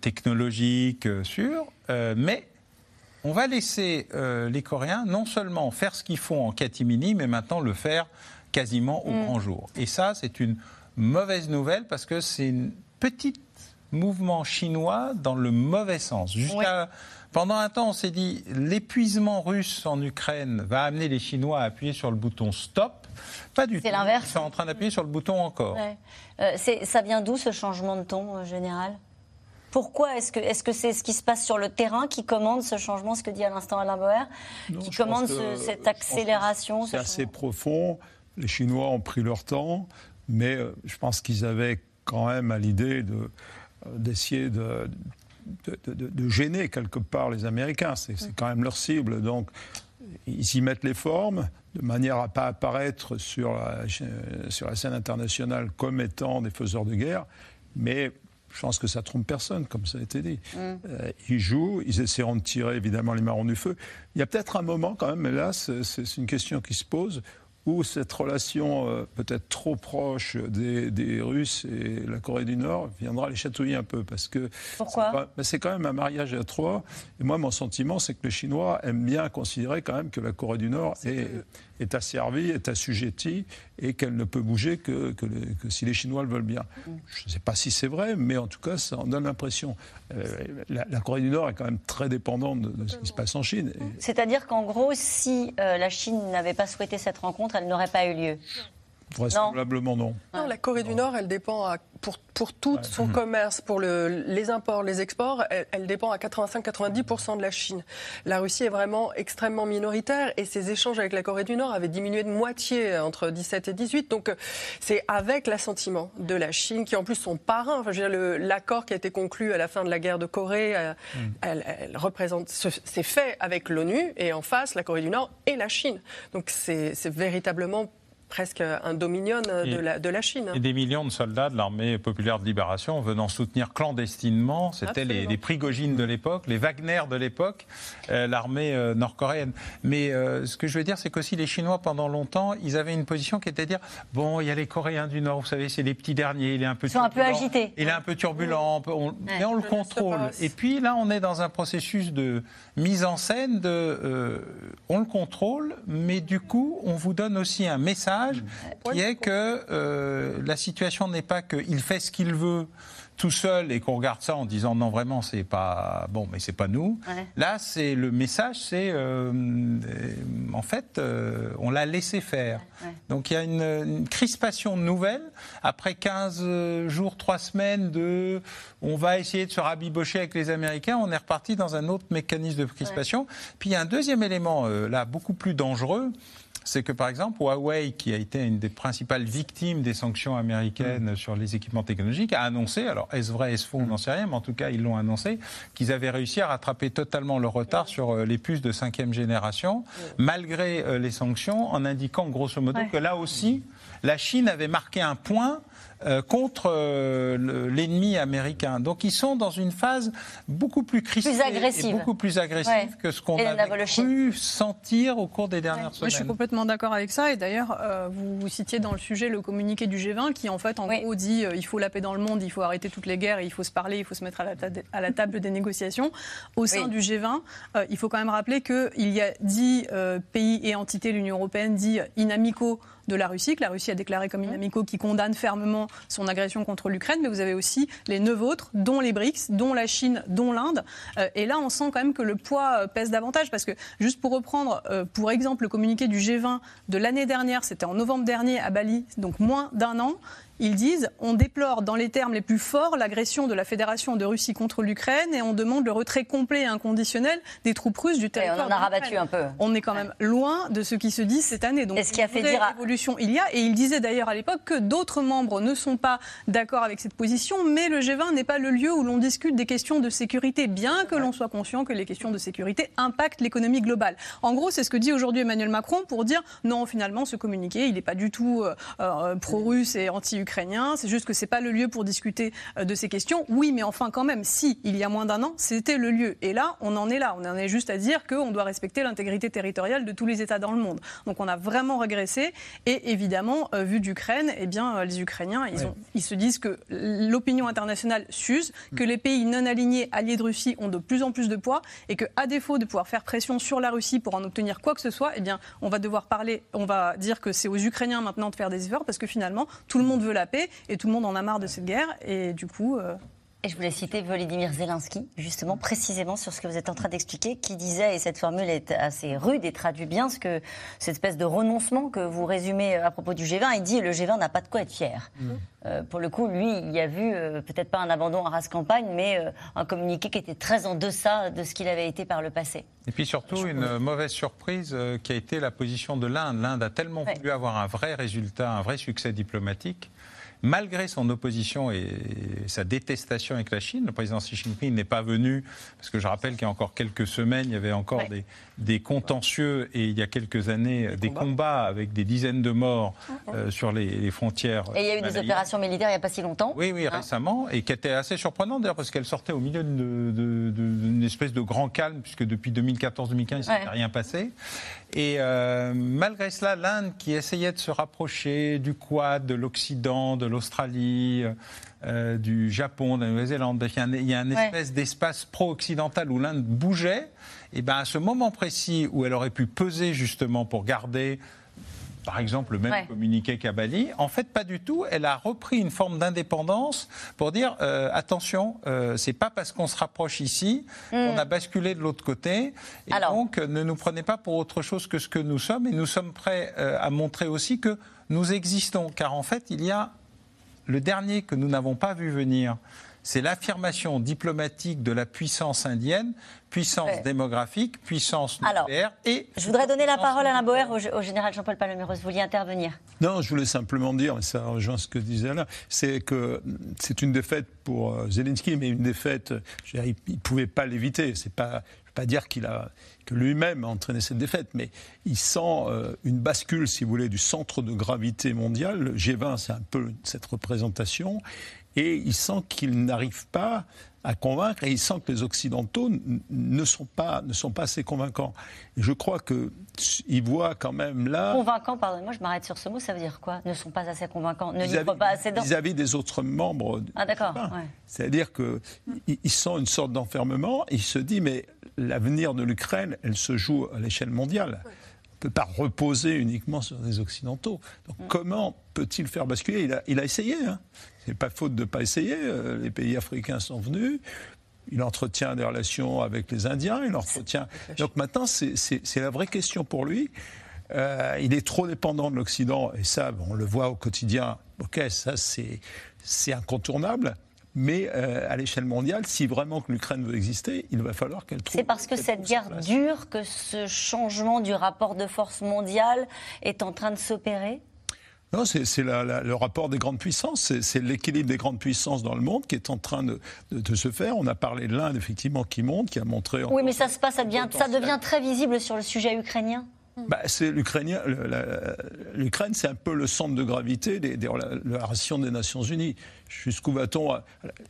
technologiques, sur. mais on va laisser les Coréens non seulement faire ce qu'ils font en catimini, mais maintenant le faire quasiment au mm. grand jour. Et ça, c'est une mauvaise nouvelle parce que c'est une petite mouvement chinois dans le mauvais sens. Jusqu'à pendant un temps, on s'est dit l'épuisement russe en Ukraine va amener les Chinois à appuyer sur le bouton stop. Pas du tout. C'est l'inverse. Ils sont en train d'appuyer sur le bouton encore. Euh, ça vient d'où ce changement de ton euh, général? Pourquoi est-ce que est-ce que c'est ce qui se passe sur le terrain qui commande ce changement, ce que dit à l'instant Alain Boer, qui commande cette accélération C'est assez profond. Les Chinois ont pris leur temps, mais euh, je pense qu'ils avaient quand même à l'idée de d'essayer de, de, gêner quelque part les Américains. C'est quand même leur cible. Donc, ils y mettent les formes de manière à ne pas apparaître sur la, sur la scène internationale comme étant des faiseurs de guerre. Mais je pense que ça trompe personne, comme ça a été dit. Mm. Euh, ils jouent, ils essaieront de tirer évidemment les marrons du feu. Il y a peut-être un moment quand même, mais là, c'est une question qui se pose, où cette relation euh, peut-être trop proche des, Russes et la Corée du Nord viendra les chatouiller un peu. Parce que Pourquoi C'est quand même un mariage à trois. Et moi, mon sentiment, c'est que les Chinois aiment bien considérer quand même que la Corée du Nord est, est asservie, est assujettie et qu'elle ne peut bouger que, que, si les Chinois le veulent bien. Je ne sais pas si c'est vrai, mais en tout cas, ça en donne l'impression. Euh, la, Corée du Nord est quand même très dépendante de, ce qui se passe en Chine. C'est-à-dire qu'en gros, si euh, la Chine n'avait pas souhaité cette rencontre, elle n'aurait pas eu lieu. Vraisemblablement non. non. La Corée du Nord, elle dépend à, pour, pour tout son commerce, pour le, les imports, les exports, elle, dépend à 85-90% de la Chine. La Russie est vraiment extrêmement minoritaire et ses échanges avec la Corée du Nord avaient diminué de moitié entre 17 et 18. Donc euh, c'est avec l'assentiment de la Chine, qui en plus sont parrains. Enfin, l'accord qui a été conclu à la fin de la guerre de Corée, euh, elle, elle, représente, c'est fait avec l'ONU et en face la Corée du Nord et la Chine. Donc c'est véritablement presque un dominion de, la, de, la, Chine. Et des millions de soldats de l'armée populaire de libération venant soutenir clandestinement, c'était les, les, Prigogines de l'époque, les Wagner de l'époque, euh, l'armée euh, nord-coréenne. Mais euh, ce que je veux dire, c'est qu'aussi les Chinois, pendant longtemps, ils avaient une position qui était de dire bon, il y a les Coréens du Nord, vous savez, c'est les petits derniers, il est un peu Ils sont un peu agités. Il est un peu turbulent, on, et on le contrôle. Et puis là, on est dans un processus de mise en scène de on le contrôle, mais du coup, on vous donne aussi un message qui est que euh, la situation n'est pas qu'il fait ce qu'il veut tout seul et qu'on regarde ça en disant non vraiment c'est pas bon mais c'est pas nous. Là c'est le message c'est euh, en fait euh, on l'a laissé faire. Donc il y a une, crispation nouvelle après 15 jours, 3 semaines de on va essayer de se rabibocher avec les Américains, on est reparti dans un autre mécanisme de crispation. Puis il y a un deuxième élément là beaucoup plus dangereux c'est que par exemple Huawei, qui a été une des principales victimes des sanctions américaines mm. sur les équipements technologiques, a annoncé, alors est-ce vrai, est-ce faux, on n'en sait rien, mais en tout cas ils l'ont annoncé, qu'ils avaient réussi à rattraper totalement le retard sur euh, les puces de cinquième génération, malgré euh, les sanctions, en indiquant grosso modo que là aussi, la Chine avait marqué un point euh, contre euh, l'ennemi américain. Donc ils sont dans une phase beaucoup plus crispée et beaucoup plus agressive que ce qu'on a pu sentir au cours des dernières semaines. je suis complètement d'accord avec ça. Et d'ailleurs, euh, vous, citiez dans le sujet le communiqué du G20 qui en fait en gros dit il faut la paix dans le monde, il faut arrêter toutes les guerres, il faut se parler, il faut se mettre à la, à la table des négociations. Au sein du G20, il faut quand même rappeler qu'il y a dix pays et entités, l'Union européenne, dit inamicaux de la Russie, que la Russie a déclaré comme inamicaux, qui condamne fermement son agression contre l'Ukraine, mais vous avez aussi les neuf autres, dont les BRICS, dont la Chine, dont l'Inde. Euh, et là, on sent quand même que le poids euh, pèse davantage, parce que juste pour reprendre, euh, pour exemple, le communiqué du G20 de l'année dernière, c'était en novembre dernier à Bali, donc moins d'un an, ils disent on déplore dans les termes les plus forts l'agression de la Fédération de Russie contre l'Ukraine et on demande le retrait complet et inconditionnel des troupes russes du territoire. on en a rabattu un peu. On est quand même loin de ce qui se dit cette année. Donc, ce a fait dire évolution il y a et il disait d'ailleurs à l'époque que d'autres membres ne sont pas d'accord avec cette position, mais le G20 n'est pas le lieu où l'on discute des questions de sécurité, bien que l'on soit conscient que les questions de sécurité impactent l'économie globale. En gros, c'est ce que dit aujourd'hui Emmanuel Macron pour dire non, finalement, ce communiqué, il n'est pas du tout euh, euh, pro-russe et anti ukrainien. C'est juste que c'est pas le lieu pour discuter euh, de ces questions. Oui, mais enfin quand même, si il y a moins d'un an, c'était le lieu. Et là, on en est là. On en est juste à dire qu'on doit respecter l'intégrité territoriale de tous les États dans le monde. Donc on a vraiment régressé. Et évidemment, euh, vu d'Ukraine, eh bien euh, les Ukrainiens, ils, ont, ils se disent que l'opinion internationale s'use, que les pays non alignés, alliés de Russie, ont de plus en plus de poids, et que à défaut de pouvoir faire pression sur la Russie pour en obtenir quoi que ce soit, eh bien on va devoir parler, on va dire que c'est aux Ukrainiens maintenant de faire des efforts parce que finalement tout le monde veut la paix et tout le monde en a marre de cette guerre. Et du coup. Euh, et je voulais citer Volodymyr Zelensky, justement, précisément sur ce que vous êtes en train d'expliquer, qui disait, et cette formule est assez rude et traduit bien ce que, cette espèce de renoncement que vous résumez à propos du G20. Il dit le G20 n'a pas de quoi être fier. Mmh. Euh, pour le coup, lui, il y a vu euh, peut-être pas un abandon à race campagne, mais un communiqué qui était très en deçà de ce qu'il avait été par le passé. Et puis surtout, une mauvaise surprise qui a été la position de l'Inde. L'Inde a tellement voulu avoir un vrai résultat, un vrai succès diplomatique malgré son opposition et sa détestation avec la Chine, le président Xi Jinping n'est pas venu, parce que je rappelle qu'il y a encore quelques semaines, il y avait encore des, contentieux et il y a quelques années, des, combats. avec des dizaines de morts euh, sur les, frontières. Et il y a eu des opérations militaires il n'y a pas si longtemps. Oui, oui, hein récemment, et qui étaient assez surprenantes d'ailleurs, parce qu'elles sortaient au milieu d'une espèce de grand calme, puisque depuis 2014-2015, il ne s'était rien passé. Et euh, malgré cela, l'Inde, qui essayait de se rapprocher du Quad, de l'Occident, de l'Australie, euh, du Japon, de la Nouvelle-Zélande, il y a un, espèce d'espace pro-occidental où l'Inde bougeait. Et ben à ce moment précis où elle aurait pu peser justement pour garder par exemple, le même communiqué qu'à Bali. En fait, pas du tout. Elle a repris une forme d'indépendance pour dire euh, attention, euh, c'est pas parce qu'on se rapproche ici qu'on hmm. a basculé de l'autre côté. Et donc, ne nous prenez pas pour autre chose que ce que nous sommes. Et nous sommes prêts euh, à montrer aussi que nous existons. Car en fait, il y a le dernier que nous n'avons pas vu venir c'est l'affirmation diplomatique de la puissance indienne, puissance démographique, puissance nucléaire et... Je voudrais donner la parole à Alain Boer, au, général Jean-Paul Palmeiros. Vous vouliez intervenir Non, je voulais simplement dire, mais ça rejoint ce que disait Alain, c'est que c'est une défaite pour euh, Zelensky, mais une défaite, il ne pouvait pas l'éviter. C'est pas, je pas dire qu'il a que lui-même a entraîné cette défaite, mais il sent euh, une bascule, si vous voulez, du centre de gravité mondial. Le G20, c'est un peu cette représentation et il sent qu'il n'arrive pas à convaincre et il sent que les Occidentaux ne sont pas, ne sont pas assez convaincants. Et je crois qu'il voit quand même là. Convaincants, pardonnez-moi, je m'arrête sur ce mot, ça veut dire quoi? Ne sont pas assez convaincants Ne livrent pas assez Vis-à-vis des autres membres. Ah, d'accord. C'est-à-dire qu'il sent une sorte d'enfermement et il se dit mais l'avenir de l'Ukraine, elle se joue à l'échelle mondiale peut pas reposer uniquement sur les Occidentaux. Donc mm. comment peut-il faire basculer? Il a, il a, essayé. Hein. C'est pas faute de ne pas essayer. Euh, les pays africains sont venus. Il entretient des relations avec les Indiens. Il entretient. Donc maintenant, c'est la vraie question pour lui. Euh, il est trop dépendant de l'Occident, et ça, on le voit au quotidien. Ok, ça, c'est incontournable. Mais euh, à l'échelle mondiale, si vraiment que l'Ukraine veut exister, il va falloir qu'elle trouve. C'est parce que cette guerre dure que ce changement du rapport de force mondial est en train de s'opérer? Non, c'est le rapport des grandes puissances, c'est l'équilibre des grandes puissances dans le monde qui est en train de, se faire. On a parlé de l'Inde, effectivement, qui monte, qui a montré... Oui, mais ça se passe, ça devient, ça devient très visible sur le sujet ukrainien bah, c'est l'Ukrainien. L'Ukraine, c'est un peu le centre de gravité des, des relations des Nations Unies. Jusqu'où va-t-on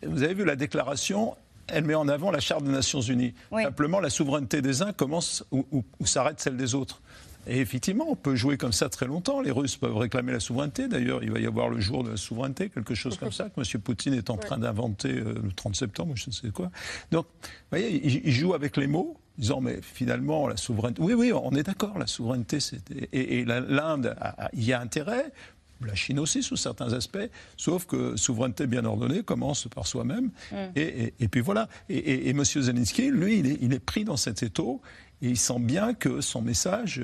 Vous avez vu la déclaration elle met en avant la charte des Nations Unies. Simplement, la souveraineté des uns commence où s'arrête celle des autres. Et effectivement, on peut jouer comme ça très longtemps. Les Russes peuvent réclamer la souveraineté. D'ailleurs, il va y avoir le jour de la souveraineté, quelque chose comme ça, que M. Poutine est en train d'inventer euh, le 30 septembre, je ne sais quoi. Donc, vous voyez, il, joue avec les mots disant mais finalement la souveraineté, oui oui on est d'accord, la souveraineté c'était et, l'Inde y a intérêt, la Chine aussi sous certains aspects, sauf que souveraineté bien ordonnée commence par soi-même. Mm. Et, puis voilà. Et, M. Zelensky, lui, il est, il est, pris dans cet étau et il sent bien que son message,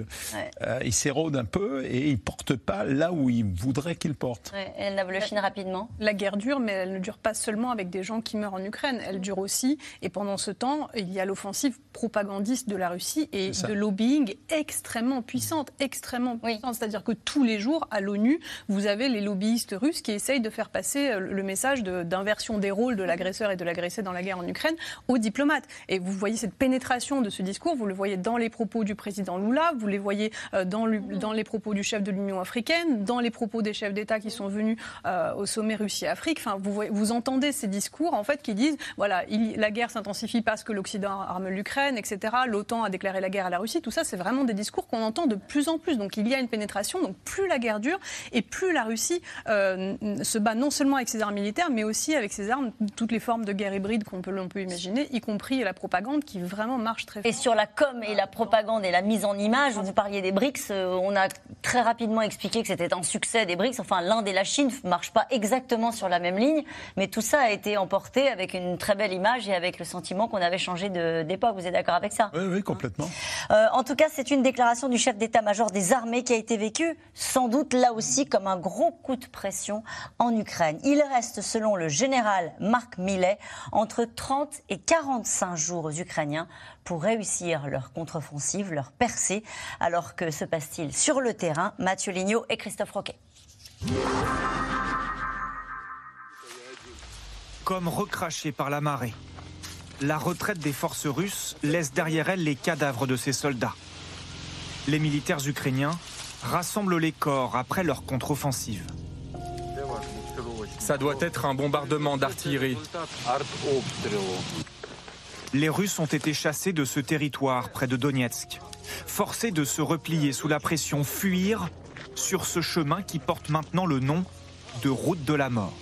euh, il s'érode un peu et il ne porte pas là où il voudrait qu'il porte. Ouais, elle le Chine rapidement. La guerre dure, mais elle ne dure pas seulement avec des gens qui meurent en Ukraine. Elle dure aussi, et pendant ce temps, il y a l'offensive propagandiste de la Russie et de lobbying extrêmement puissante, extrêmement puissante. C'est-à-dire que tous les jours, à l'ONU, vous avez les lobbyistes russes qui essayent de faire passer euh, le message d'inversion des rôles de l'agresseur et de l'agressé dans la guerre en Ukraine aux diplomates. Et vous voyez cette pénétration de ce discours, vous le voyez dans les propos du président Lula, vous les voyez euh, dans, dans les propos du chef de l'Union africaine, dans les propos des chefs d'État qui sont venus euh, au sommet Russie-Afrique. Enfin, vous, vous entendez ces discours en fait qui disent voilà, la guerre s'intensifie parce que l'Occident arme l'Ukraine, etc. L'OTAN a déclaré la guerre à la Russie. Tout ça, c'est vraiment des discours qu'on entend de plus en plus. Donc il y a une pénétration. Donc plus la guerre dure et plus la Russie euh, se bat non seulement avec ses armes militaires, mais aussi avec ses armes, toutes les formes de guerre hybride qu'on peut, peut imaginer, y compris la propagande qui vraiment marche très fort. Et sur la com et la propagande et la mise en image, vous parliez des BRICS, euh, on a très rapidement expliqué que c'était un succès des BRICS. Enfin, l'Inde et la Chine ne marchent pas exactement sur la même ligne, mais tout ça a été emporté avec une très belle image et avec le sentiment qu'on avait changé d'époque. Vous êtes d'accord avec ça? Oui, oui, complètement. Euh, en tout cas, c'est une déclaration du chef d'état-major des armées qui a été vécue, sans doute là aussi, comme un gros coup de pression en Ukraine. Il reste, selon le général Marc Millet, entre 30 et 45 jours aux Ukrainiens pour réussir leur contre-offensive, leur percée. Alors que se passe-t-il sur le terrain? Mathieu Lignot et Christophe Roquet. Comme recraché par la marée, la retraite des forces russes laisse derrière elle les cadavres de ses soldats. Les militaires ukrainiens rassemblent les corps après leur contre-offensive. Ça doit être un bombardement d'artillerie les Russes ont été chassés de ce territoire près de Donetsk, forcés de se replier sous la pression, fuir sur ce chemin qui porte maintenant le nom de route de la mort.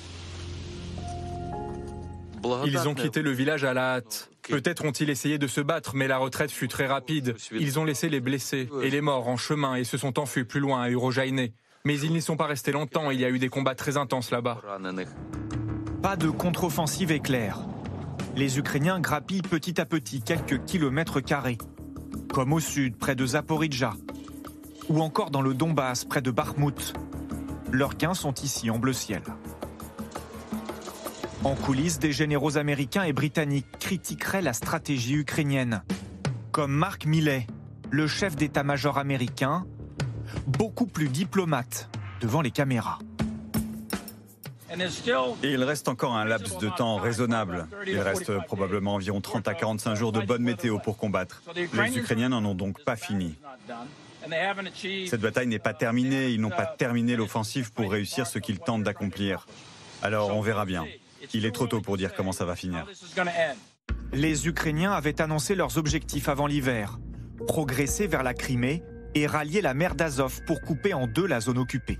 Ils ont quitté le village à la hâte. Peut-être ont-ils essayé de se battre, mais la retraite fut très rapide. Ils ont laissé les blessés et les morts en chemin et se sont enfuis plus loin à Urojaine. Mais ils n'y sont pas restés longtemps, il y a eu des combats très intenses là-bas. Pas de contre-offensive éclair les Ukrainiens grappillent petit à petit quelques kilomètres carrés, comme au sud, près de Zaporizhzhia, ou encore dans le Donbass, près de Bakhmut. Leurs gains sont ici en bleu ciel. En coulisses, des généraux américains et britanniques critiqueraient la stratégie ukrainienne. Comme Mark Milley, le chef d'état-major américain, beaucoup plus diplomate devant les caméras. Et il reste encore un laps de temps raisonnable. Il reste probablement environ 30 à 45 jours de bonne météo pour combattre. Les Ukrainiens n'en ont donc pas fini. Cette bataille n'est pas terminée, ils n'ont pas terminé l'offensive pour réussir ce qu'ils tentent d'accomplir. Alors on verra bien. Il est trop tôt pour dire comment ça va finir. Les Ukrainiens avaient annoncé leurs objectifs avant l'hiver. Progresser vers la Crimée et rallier la mer d'Azov pour couper en deux la zone occupée.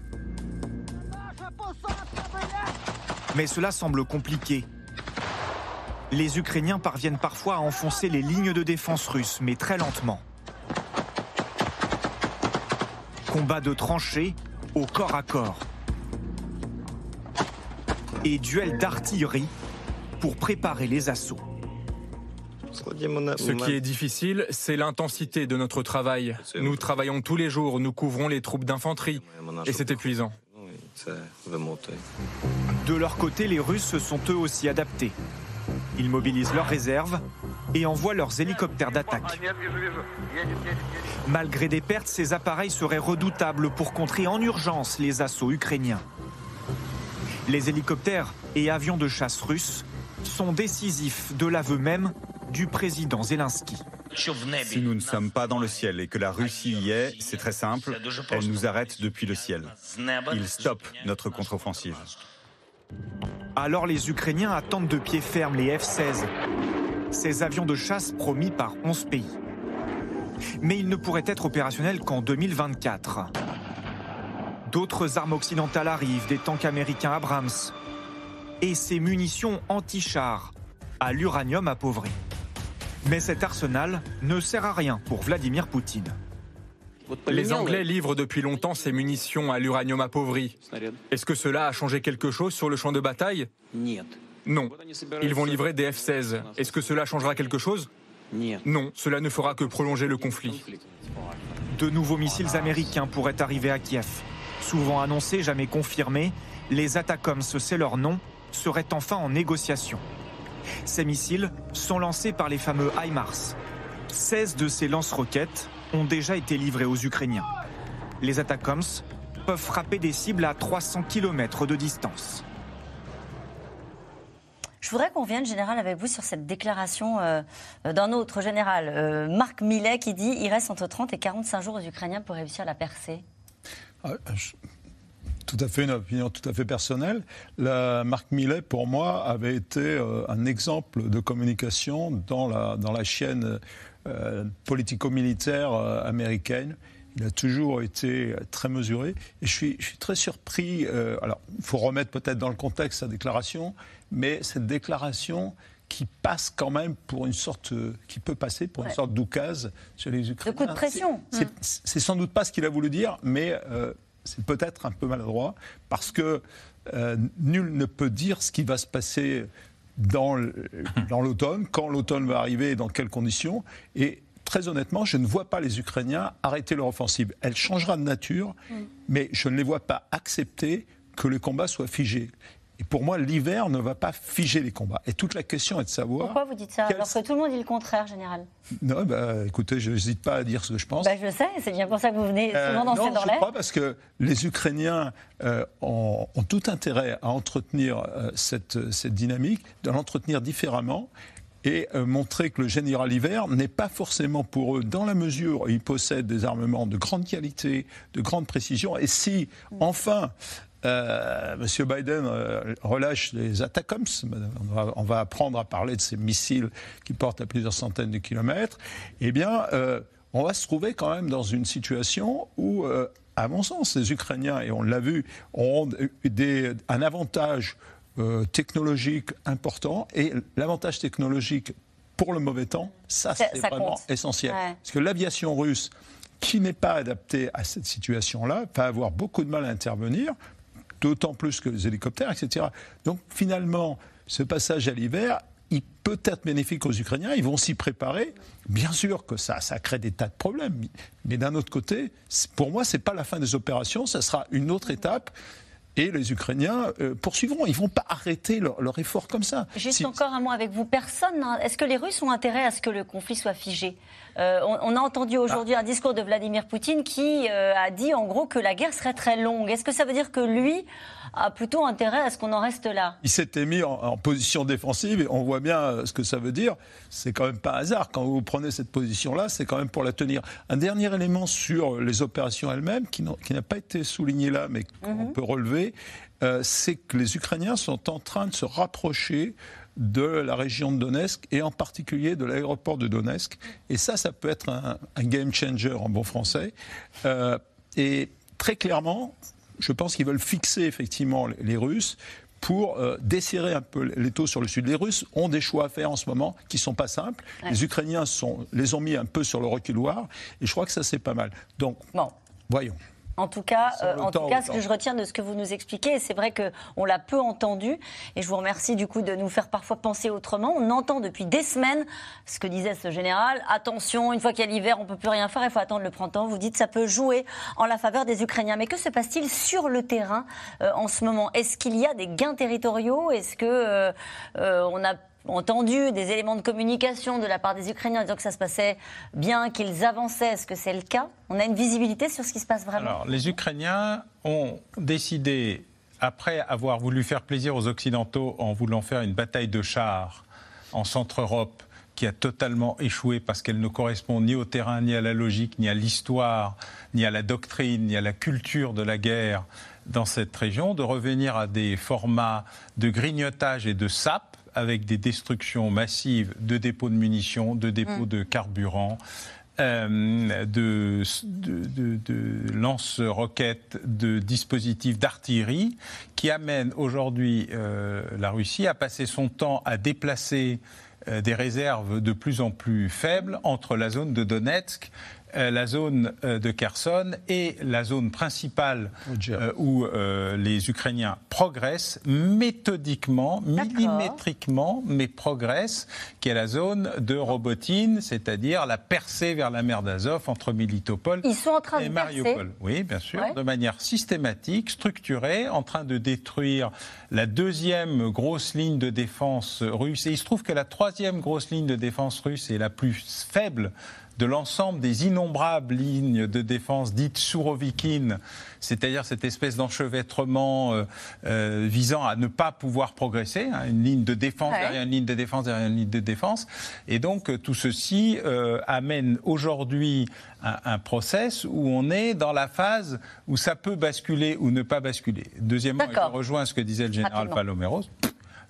Mais cela semble compliqué. Les Ukrainiens parviennent parfois à enfoncer les lignes de défense russes, mais très lentement. Combat de tranchées au corps à corps. Et duel d'artillerie pour préparer les assauts. Ce qui est difficile, c'est l'intensité de notre travail. Nous travaillons tous les jours, nous couvrons les troupes d'infanterie, et c'est épuisant. De leur côté, les Russes se sont eux aussi adaptés. Ils mobilisent leurs réserves et envoient leurs hélicoptères d'attaque. Malgré des pertes, ces appareils seraient redoutables pour contrer en urgence les assauts ukrainiens. Les hélicoptères et avions de chasse russes sont décisifs de l'aveu même du président Zelensky. Si nous ne sommes pas dans le ciel et que la Russie y est, c'est très simple, elle nous arrête depuis le ciel. Ils stoppent notre contre-offensive. Alors les Ukrainiens attendent de pied ferme les F-16, ces avions de chasse promis par 11 pays. Mais ils ne pourraient être opérationnels qu'en 2024. D'autres armes occidentales arrivent, des tanks américains Abrams et ces munitions anti-chars à l'uranium appauvri. Mais cet arsenal ne sert à rien pour Vladimir Poutine. Les Anglais livrent depuis longtemps ces munitions à l'uranium appauvri. Est-ce que cela a changé quelque chose sur le champ de bataille? Non. Ils vont livrer des F-16. Est-ce que cela changera quelque chose? Non, cela ne fera que prolonger le conflit. De nouveaux missiles américains pourraient arriver à Kiev. Souvent annoncés, jamais confirmés, les Atacoms, c'est leur nom, seraient enfin en négociation. Ces missiles sont lancés par les fameux HIMARS. 16 de ces lance-roquettes ont déjà été livrés aux Ukrainiens. Les Atacoms peuvent frapper des cibles à 300 km de distance. Je voudrais qu'on vienne, général, avec vous sur cette déclaration euh, d'un autre général, euh, Marc Millet, qui dit il reste entre 30 et 45 jours aux Ukrainiens pour réussir la percée. Ah, tout à fait une opinion tout à fait personnelle. La Marc Millet, pour moi, avait été euh, un exemple de communication dans la, dans la chaîne euh, politico-militaire euh, américaine. Il a toujours été très mesuré. Et je suis, je suis très surpris. alors, il faut remettre peut-être dans le contexte sa déclaration, mais cette déclaration qui passe quand même pour une sorte, qui peut passer pour une sorte d'oukase sur les Ukrainiens. De coup de pression. C'est sans doute pas ce qu'il a voulu dire, mais c'est peut-être un peu maladroit, parce que euh, nul ne peut dire ce qui va se passer dans l'automne, quand l'automne va arriver et dans quelles conditions. Et très honnêtement, je ne vois pas les Ukrainiens arrêter leur offensive. Elle changera de nature, mais je ne les vois pas accepter que le combat soit figé. Et pour moi, l'hiver ne va pas figer les combats. Et toute la question est de savoir. Pourquoi vous dites ça Alors que tout le monde dit le contraire, général? Non, bah, écoutez, je n'hésite pas à dire ce que je pense. Bah, je sais, c'est bien pour ça que vous venez euh, souvent dans non, dans l'air. Je crois parce que les Ukrainiens euh, ont, tout intérêt à entretenir euh, cette, cette dynamique, de l'entretenir différemment et montrer que le général hiver n'est pas forcément pour eux, dans la mesure où ils possèdent des armements de grande qualité, de grande précision. Et si, enfin, euh, Monsieur Biden euh, relâche les ATACMS. On va, apprendre à parler de ces missiles qui portent à plusieurs centaines de kilomètres. Eh bien, euh, on va se trouver quand même dans une situation où, à mon sens, les Ukrainiens, et on l'a vu, ont un avantage technologique important. Et l'avantage technologique pour le mauvais temps, ça, c'est vraiment essentiel. Parce que l'aviation russe, qui n'est pas adaptée à cette situation-là, va avoir beaucoup de mal à intervenir d'autant plus que les hélicoptères, etc. Donc finalement, ce passage à l'hiver, il peut être bénéfique aux Ukrainiens, ils vont s'y préparer. Bien sûr que ça, ça crée des tas de problèmes, mais d'un autre côté, pour moi, ce n'est pas la fin des opérations, ça sera une autre étape. Et les Ukrainiens euh, poursuivront. Ils ne vont pas arrêter leur, effort comme ça. Juste encore un mot avec vous. Personne. Est-ce que les Russes ont intérêt à ce que le conflit soit figé? Euh, on, a entendu aujourd'hui un discours de Vladimir Poutine qui euh, a dit en gros que la guerre serait très longue. Est-ce que ça veut dire que lui a plutôt intérêt à ce qu'on en reste là Il s'était mis en, position défensive et on voit bien ce que ça veut dire. C'est quand même pas hasard. Quand vous prenez cette position-là, c'est quand même pour la tenir. Un dernier élément sur les opérations elles-mêmes, qui n'a pas été souligné là, mais qu'on mhm. peut relever, euh, c'est que les Ukrainiens sont en train de se rapprocher de la région de Donetsk et en particulier de l'aéroport de Donetsk. Et ça, ça peut être un, game changer en bon français. Euh, et très clairement, je pense qu'ils veulent fixer effectivement les, Russes pour euh, desserrer un peu les taux sur le sud. Les Russes ont des choix à faire en ce moment qui ne sont pas simples. Les Ukrainiens sont, les ont mis un peu sur le reculoir et je crois que ça c'est pas mal. Donc, voyons. En tout cas, euh, en tout cas ce que je retiens de ce que vous nous expliquez, c'est vrai qu'on l'a peu entendu, et je vous remercie du coup de nous faire parfois penser autrement. On entend depuis des semaines ce que disait ce général. Attention, une fois qu'il y a l'hiver, on peut plus rien faire, il faut attendre le printemps. Vous dites ça peut jouer en la faveur des Ukrainiens. Mais que se passe-t-il sur le terrain euh, en ce moment? Est-ce qu'il y a des gains territoriaux? Est-ce que euh, on a entendu des éléments de communication de la part des Ukrainiens disant que ça se passait bien, qu'ils avançaient. Est-ce que c'est le cas? On a une visibilité sur ce qui se passe vraiment? Alors, les Ukrainiens ont décidé, après avoir voulu faire plaisir aux Occidentaux en voulant faire une bataille de chars en Centre-Europe, qui a totalement échoué parce qu'elle ne correspond ni au terrain, ni à la logique, ni à l'histoire, ni à la doctrine, ni à la culture de la guerre dans cette région, de revenir à des formats de grignotage et de sape avec des destructions massives de dépôts de munitions, de dépôts mm. de carburant. Euh, de, de, lance-roquettes, de dispositifs d'artillerie, qui amènent aujourd'hui euh, la Russie à passer son temps à déplacer euh, des réserves de plus en plus faibles entre la zone de Donetsk la zone euh, de Kherson et la zone principale euh, où les Ukrainiens progressent méthodiquement, millimétriquement, mais progressent, qui est la zone de Robotine, c'est-à-dire la percée vers la mer d'Azov entre Militopol et Mariupol. Oui, bien sûr, de manière systématique, structurée, en train de détruire la deuxième grosse ligne de défense russe. Et il se trouve que la troisième grosse ligne de défense russe est la plus faible de l'ensemble des innombrables lignes de défense dites sourovikines, c'est-à-dire cette espèce d'enchevêtrement euh, euh, visant à ne pas pouvoir progresser, hein, une ligne de défense derrière une ligne de défense derrière une ligne de défense. Et donc euh, tout ceci amène aujourd'hui un, un, process où on est dans la phase où ça peut basculer ou ne pas basculer. Deuxièmement, je rejoins ce que disait le général Paloméros.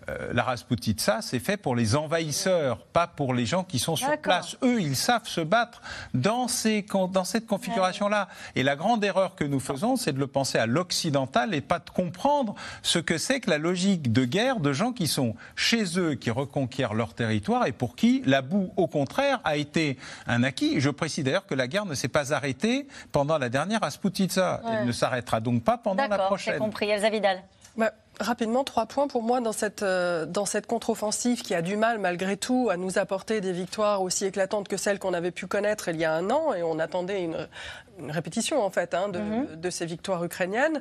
Euh, la Rasputitsa, c'est fait pour les envahisseurs, pas pour les gens qui sont sur place. Eux, ils savent se battre dans, ces, dans cette configuration-là. Et la grande erreur que nous faisons, c'est de le penser à l'occidental et pas de comprendre ce que c'est que la logique de guerre de gens qui sont chez eux, qui reconquièrent leur territoire et pour qui la boue, au contraire, a été un acquis. Je précise d'ailleurs que la guerre ne s'est pas arrêtée pendant la dernière Rasputitsa. Elle ne s'arrêtera donc pas pendant la prochaine. D'accord, compris. Elsa Vidal. Bah, rapidement, trois points pour moi dans cette, euh, dans cette contre-offensive qui a du mal, malgré tout, à nous apporter des victoires aussi éclatantes que celles qu'on avait pu connaître il y a un an. Et on attendait une, répétition, en fait, hein, mhm. de, ces victoires ukrainiennes.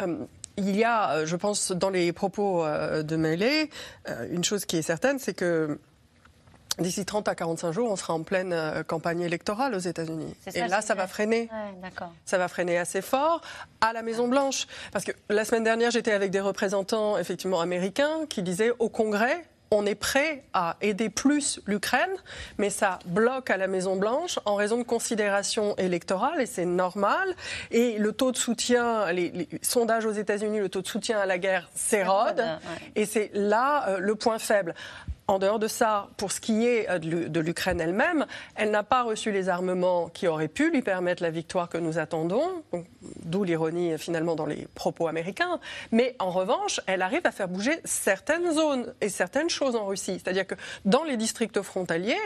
Euh, il y a, euh, je pense, dans les propos de Mêlée, une chose qui est certaine, c'est que D'ici 30 à 45 jours, on sera en pleine euh, campagne électorale aux États-Unis. Et là, ça va freiner. ça va freiner assez fort à la Maison Blanche. Parce que la semaine dernière, j'étais avec des représentants effectivement américains qui disaient au Congrès, on est prêt à aider plus l'Ukraine, mais ça bloque à la Maison Blanche en raison de considérations électorales et c'est normal. Et le taux de soutien, les, sondages aux États-Unis, le taux de soutien à la guerre s'érode, et c'est là euh, le point faible. En dehors de ça, pour ce qui est euh, de l'Ukraine elle-même, elle n'a pas reçu les armements qui auraient pu lui permettre la victoire que nous attendons, d'où l'ironie euh, finalement dans les propos américains. Mais en revanche, elle arrive à faire bouger certaines zones et certaines choses en Russie. C'est-à-dire que dans les districts frontaliers,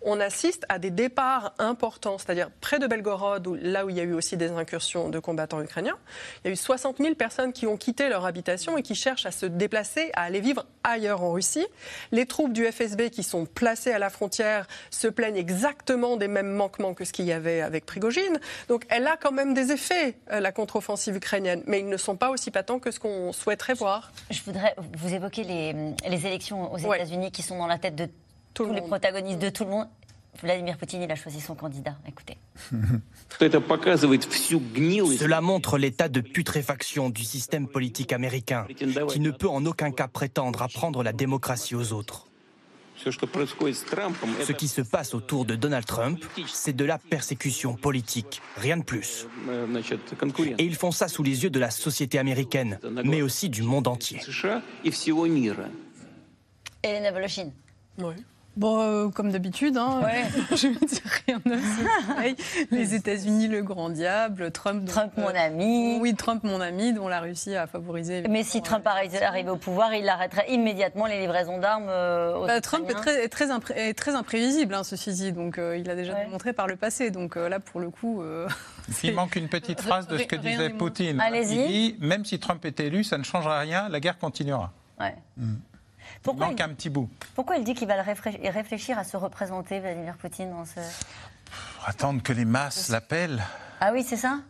on assiste à des départs importants, c'est-à-dire près de Belgorod, là où il y a eu aussi des incursions de combattants ukrainiens, il y a eu 60 000 personnes qui ont quitté leur habitation et qui cherchent à se déplacer, à aller vivre ailleurs en Russie. Les troupes du FSB qui sont placés à la frontière se plaignent exactement des mêmes manquements que ce qu'il y avait avec Prigogine. Donc elle a quand même des effets, euh, la contre-offensive ukrainienne, mais ils ne sont pas aussi patents que ce qu'on souhaiterait voir. Je voudrais vous évoquer les, les élections aux États-Unis qui sont dans la tête de tous les protagonistes, de tout le monde. Vladimir Poutine, il a choisi son candidat. Écoutez. Cela montre l'état de putréfaction du système politique américain, qui ne peut en aucun cas prétendre apprendre la démocratie aux autres. Ce qui se passe autour de Donald Trump, c'est de la persécution politique, rien de plus. Et ils font ça sous les yeux de la société américaine, mais aussi du monde entier. Elena Voloshin. Oui. Bon, euh, comme d'habitude, hein, je ne dire rien de Les États-Unis, le grand diable, Trump. Trump, mon euh, ami. Oui, Trump, mon ami, dont la Russie a favorisé. Mais si Trump arrive au pouvoir, il arrêterait immédiatement les livraisons d'armes euh, bah, Trump est très, très, très imprévisible, hein, ceci dit. Donc, il a déjà démontré par le passé. Donc là, pour le coup. il manque une petite phrase de ce que disait Poutine. Allez-y. Il dit même si Trump est élu, ça ne changera rien, la guerre continuera. Ouais. Mm. Pourquoi il manque un petit bout. Pourquoi il dit qu'il va réfléchir à se représenter, Vladimir Poutine, dans ce... attendre que les masses l'appellent. Ah oui, c'est ça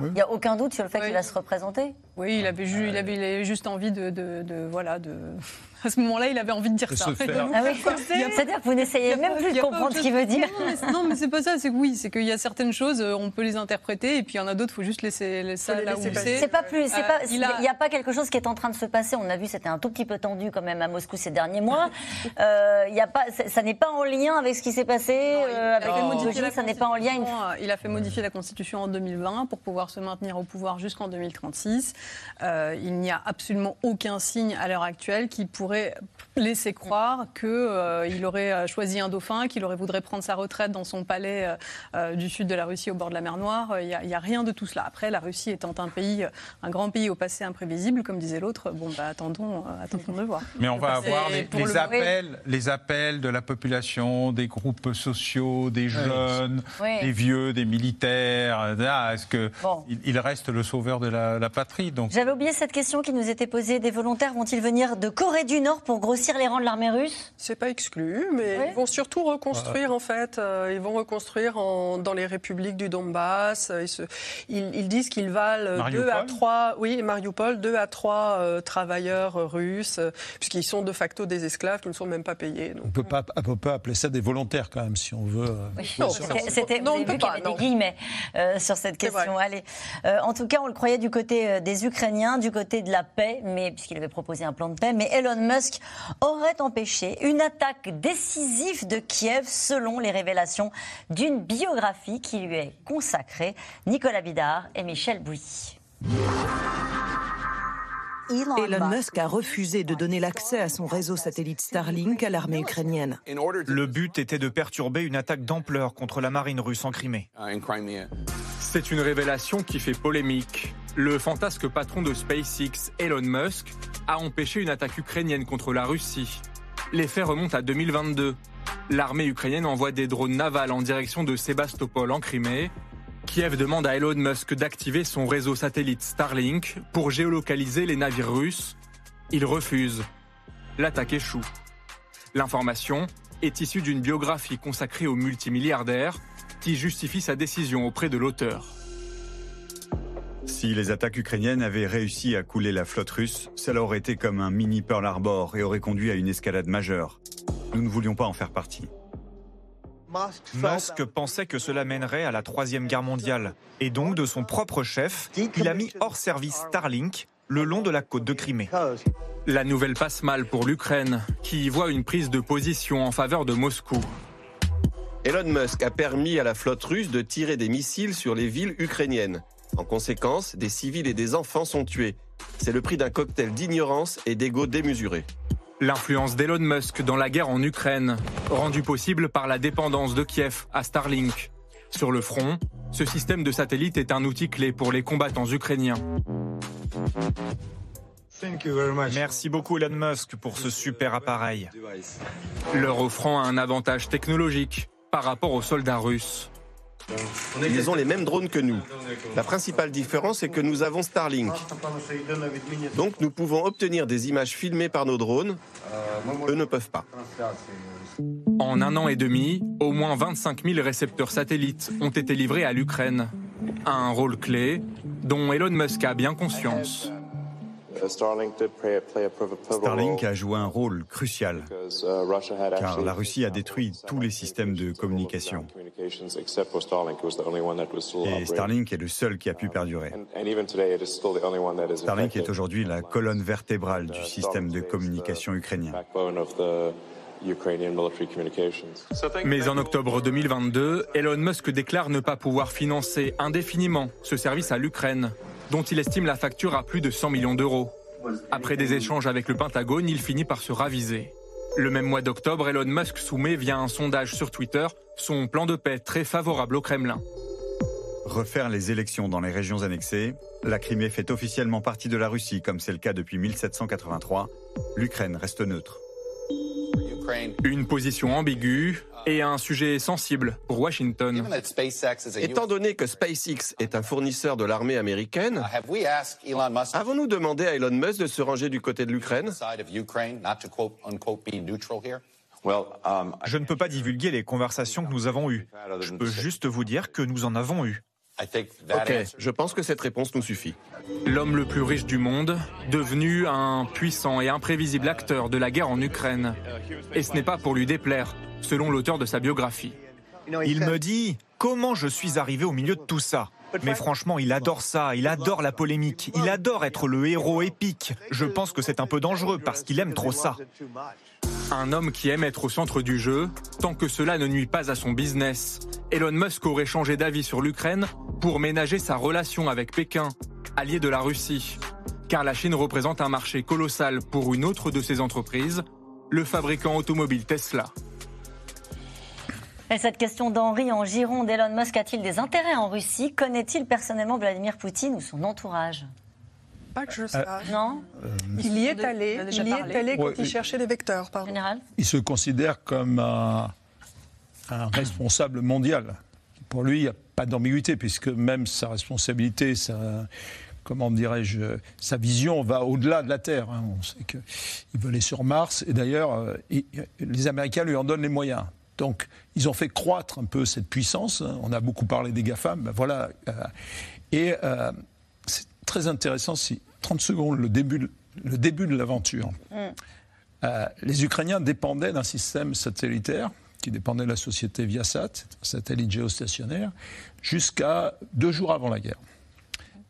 Il n'y a aucun doute sur le fait qu'il va se représenter Oui, il avait, il avait, juste envie de, de voilà, de à ce moment-là, il avait envie de dire ça. Ah C'est-à-dire que vous n'essayez même plus de comprendre ce qu'il veut dire. Non, mais c'est pas ça. C'est que oui, c'est qu'il y a certaines choses, euh, on peut les interpréter, et puis il y en a d'autres, il faut juste laisser ça là où c'est. C'est pas plus. Euh, il n'y a... pas quelque chose qui est en train de se passer. On a vu, c'était un tout petit peu tendu quand même à Moscou ces derniers mois. euh, y a pas, ça n'est pas en lien avec ce qui s'est passé euh, avec le Ça n'est pas en lien. Il a fait modifier la constitution en 2020 pour pouvoir se maintenir au pouvoir jusqu'en 2036. il n'y a absolument aucun signe à l'heure actuelle qui pourrait laisser croire qu'il euh, aurait euh, choisi un dauphin, qu'il aurait voudrait prendre sa retraite dans son palais euh, du sud de la Russie au bord de la mer Noire. Il n'y a, rien de tout cela. Après, la Russie étant un pays, un grand pays au passé imprévisible, comme disait l'autre, bon, bah, attendons, attendons de voir. Mais on va avoir les, appels, les appels de la population, des groupes sociaux, des jeunes, des vieux, des militaires. Est-ce qu'il il reste le sauveur de la, la patrie donc... J'avais oublié cette question qui nous était posée. Des volontaires vont-ils venir de Corée du Nord pour grossir les rangs de l'armée russe C'est pas exclu, mais ils vont surtout reconstruire en fait. Euh, ils vont reconstruire dans les républiques du Donbass. Ils, disent qu'ils valent 2 à 3, oui, Mariupol, 2 à 3 euh, travailleurs russes, puisqu'ils sont de facto des esclaves qui ne sont même pas payés. On ne peut pas, peut pas appeler ça des volontaires quand même, si on veut. Euh, non, c'était, non, on peut pas, des guillemets sur cette question. Allez, en tout cas, on le croyait du côté des Ukrainiens, du côté de la paix, mais puisqu'il avait proposé un plan de paix, mais Elon Musk aurait empêché une attaque décisive de Kiev selon les révélations d'une biographie qui lui est consacrée. Nicolas Bidard et Michel Bouilly. Elon Musk a refusé de donner l'accès à son réseau satellite Starlink à l'armée ukrainienne. Le but était de perturber une attaque d'ampleur contre la marine russe en Crimée. C'est une révélation qui fait polémique. Le fantasque patron de SpaceX, Elon Musk, a empêché une attaque ukrainienne contre la Russie. Les faits remontent à 2022. L'armée ukrainienne envoie des drones navals en direction de Sébastopol en Crimée. Kiev demande à Elon Musk d'activer son réseau satellite Starlink pour géolocaliser les navires russes. Il refuse. L'attaque échoue. L'information est issue d'une biographie consacrée au multimilliardaire qui justifie sa décision auprès de l'auteur. Si les attaques ukrainiennes avaient réussi à couler la flotte russe, cela aurait été comme un mini Pearl Harbor et aurait conduit à une escalade majeure. Nous ne voulions pas en faire partie. Musk pensait que cela mènerait à la Troisième Guerre mondiale. Et donc, de son propre chef, il a mis hors service Starlink le long de la côte de Crimée. La nouvelle passe mal pour l'Ukraine, qui voit une prise de position en faveur de Moscou. Elon Musk a permis à la flotte russe de tirer des missiles sur les villes ukrainiennes. En conséquence, des civils et des enfants sont tués. C'est le prix d'un cocktail d'ignorance et d'ego démesuré. L'influence d'Elon Musk dans la guerre en Ukraine, rendue possible par la dépendance de Kiev à Starlink. Sur le front, ce système de satellite est un outil clé pour les combattants ukrainiens. Merci beaucoup Elon Musk pour ce super appareil. Leur offrant un avantage technologique par rapport aux soldats russes. Ils ont les mêmes drones que nous. La principale différence est que nous avons Starlink. Donc nous pouvons obtenir des images filmées par nos drones. Eux ne peuvent pas. En un an et demi, au moins 25 000 récepteurs satellites ont été livrés à l'Ukraine. Un rôle clé dont Elon Musk a bien conscience. Starlink a joué un rôle crucial car la Russie a détruit tous les systèmes de communication. Et Starlink est le seul qui a pu perdurer. Starlink est aujourd'hui la colonne vertébrale du système de communication ukrainien. Mais en octobre 2022, Elon Musk déclare ne pas pouvoir financer indéfiniment ce service à l'Ukraine, dont il estime la facture à plus de 100 millions d'euros. Après des échanges avec le Pentagone, il finit par se raviser. Le même mois d'octobre, Elon Musk soumet via un sondage sur Twitter son plan de paix très favorable au Kremlin. Refaire les élections dans les régions annexées, la Crimée fait officiellement partie de la Russie comme c'est le cas depuis 1783, l'Ukraine reste neutre. Une position ambiguë et un sujet sensible pour Washington. Étant donné que SpaceX est un fournisseur de l'armée américaine, avons-nous demandé à Elon Musk de se ranger du côté de l'Ukraine? Je ne peux pas divulguer les conversations que nous avons eues. Je peux juste vous dire que nous en avons eues. Ok, je pense que cette réponse nous suffit. L'homme le plus riche du monde, devenu un puissant et imprévisible acteur de la guerre en Ukraine. Et ce n'est pas pour lui déplaire, selon l'auteur de sa biographie. Il me dit comment je suis arrivé au milieu de tout ça? Mais franchement, il adore ça, il adore la polémique, il adore être le héros épique. Je pense que c'est un peu dangereux parce qu'il aime trop ça. Un homme qui aime être au centre du jeu, tant que cela ne nuit pas à son business. Elon Musk aurait changé d'avis sur l'Ukraine pour ménager sa relation avec Pékin, allié de la Russie. Car la Chine représente un marché colossal pour une autre de ses entreprises, le fabricant automobile Tesla. Et cette question d'Henri en Gironde, Elon Musk a-t-il des intérêts en Russie? Connaît-il personnellement Vladimir Poutine ou son entourage? Pas que je sache. Euh, non Il y est allé, il y est allé quand il cherchait les vecteurs. Pardon. Général Il se considère comme un, responsable mondial. Pour lui, il n'y a pas d'ambiguïté, puisque même sa responsabilité, sa, comment dirais-je, sa vision va au-delà de la Terre. Hein. On sait qu'il veut aller sur Mars, et d'ailleurs, euh, les Américains lui en donnent les moyens. Donc, ils ont fait croître un peu cette puissance. On a beaucoup parlé des GAFAM, ben voilà. Euh, et très intéressant, si 30 secondes, le début, le début de l'aventure. Mm. Euh, les Ukrainiens dépendaient d'un système satellitaire qui dépendait de la société Viasat, un satellite géostationnaire, jusqu'à deux jours avant la guerre.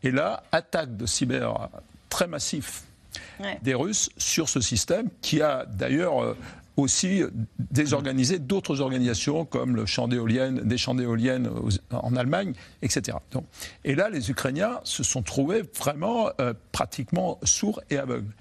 Et là, attaque de cyber très massif des Russes sur ce système qui a d'ailleurs euh, aussi désorganiser d'autres organisations comme le champ d'éoliennes, des champs d'éoliennes en Allemagne, etc. Donc, et là, les Ukrainiens se sont trouvés vraiment euh, pratiquement sourds et aveugles.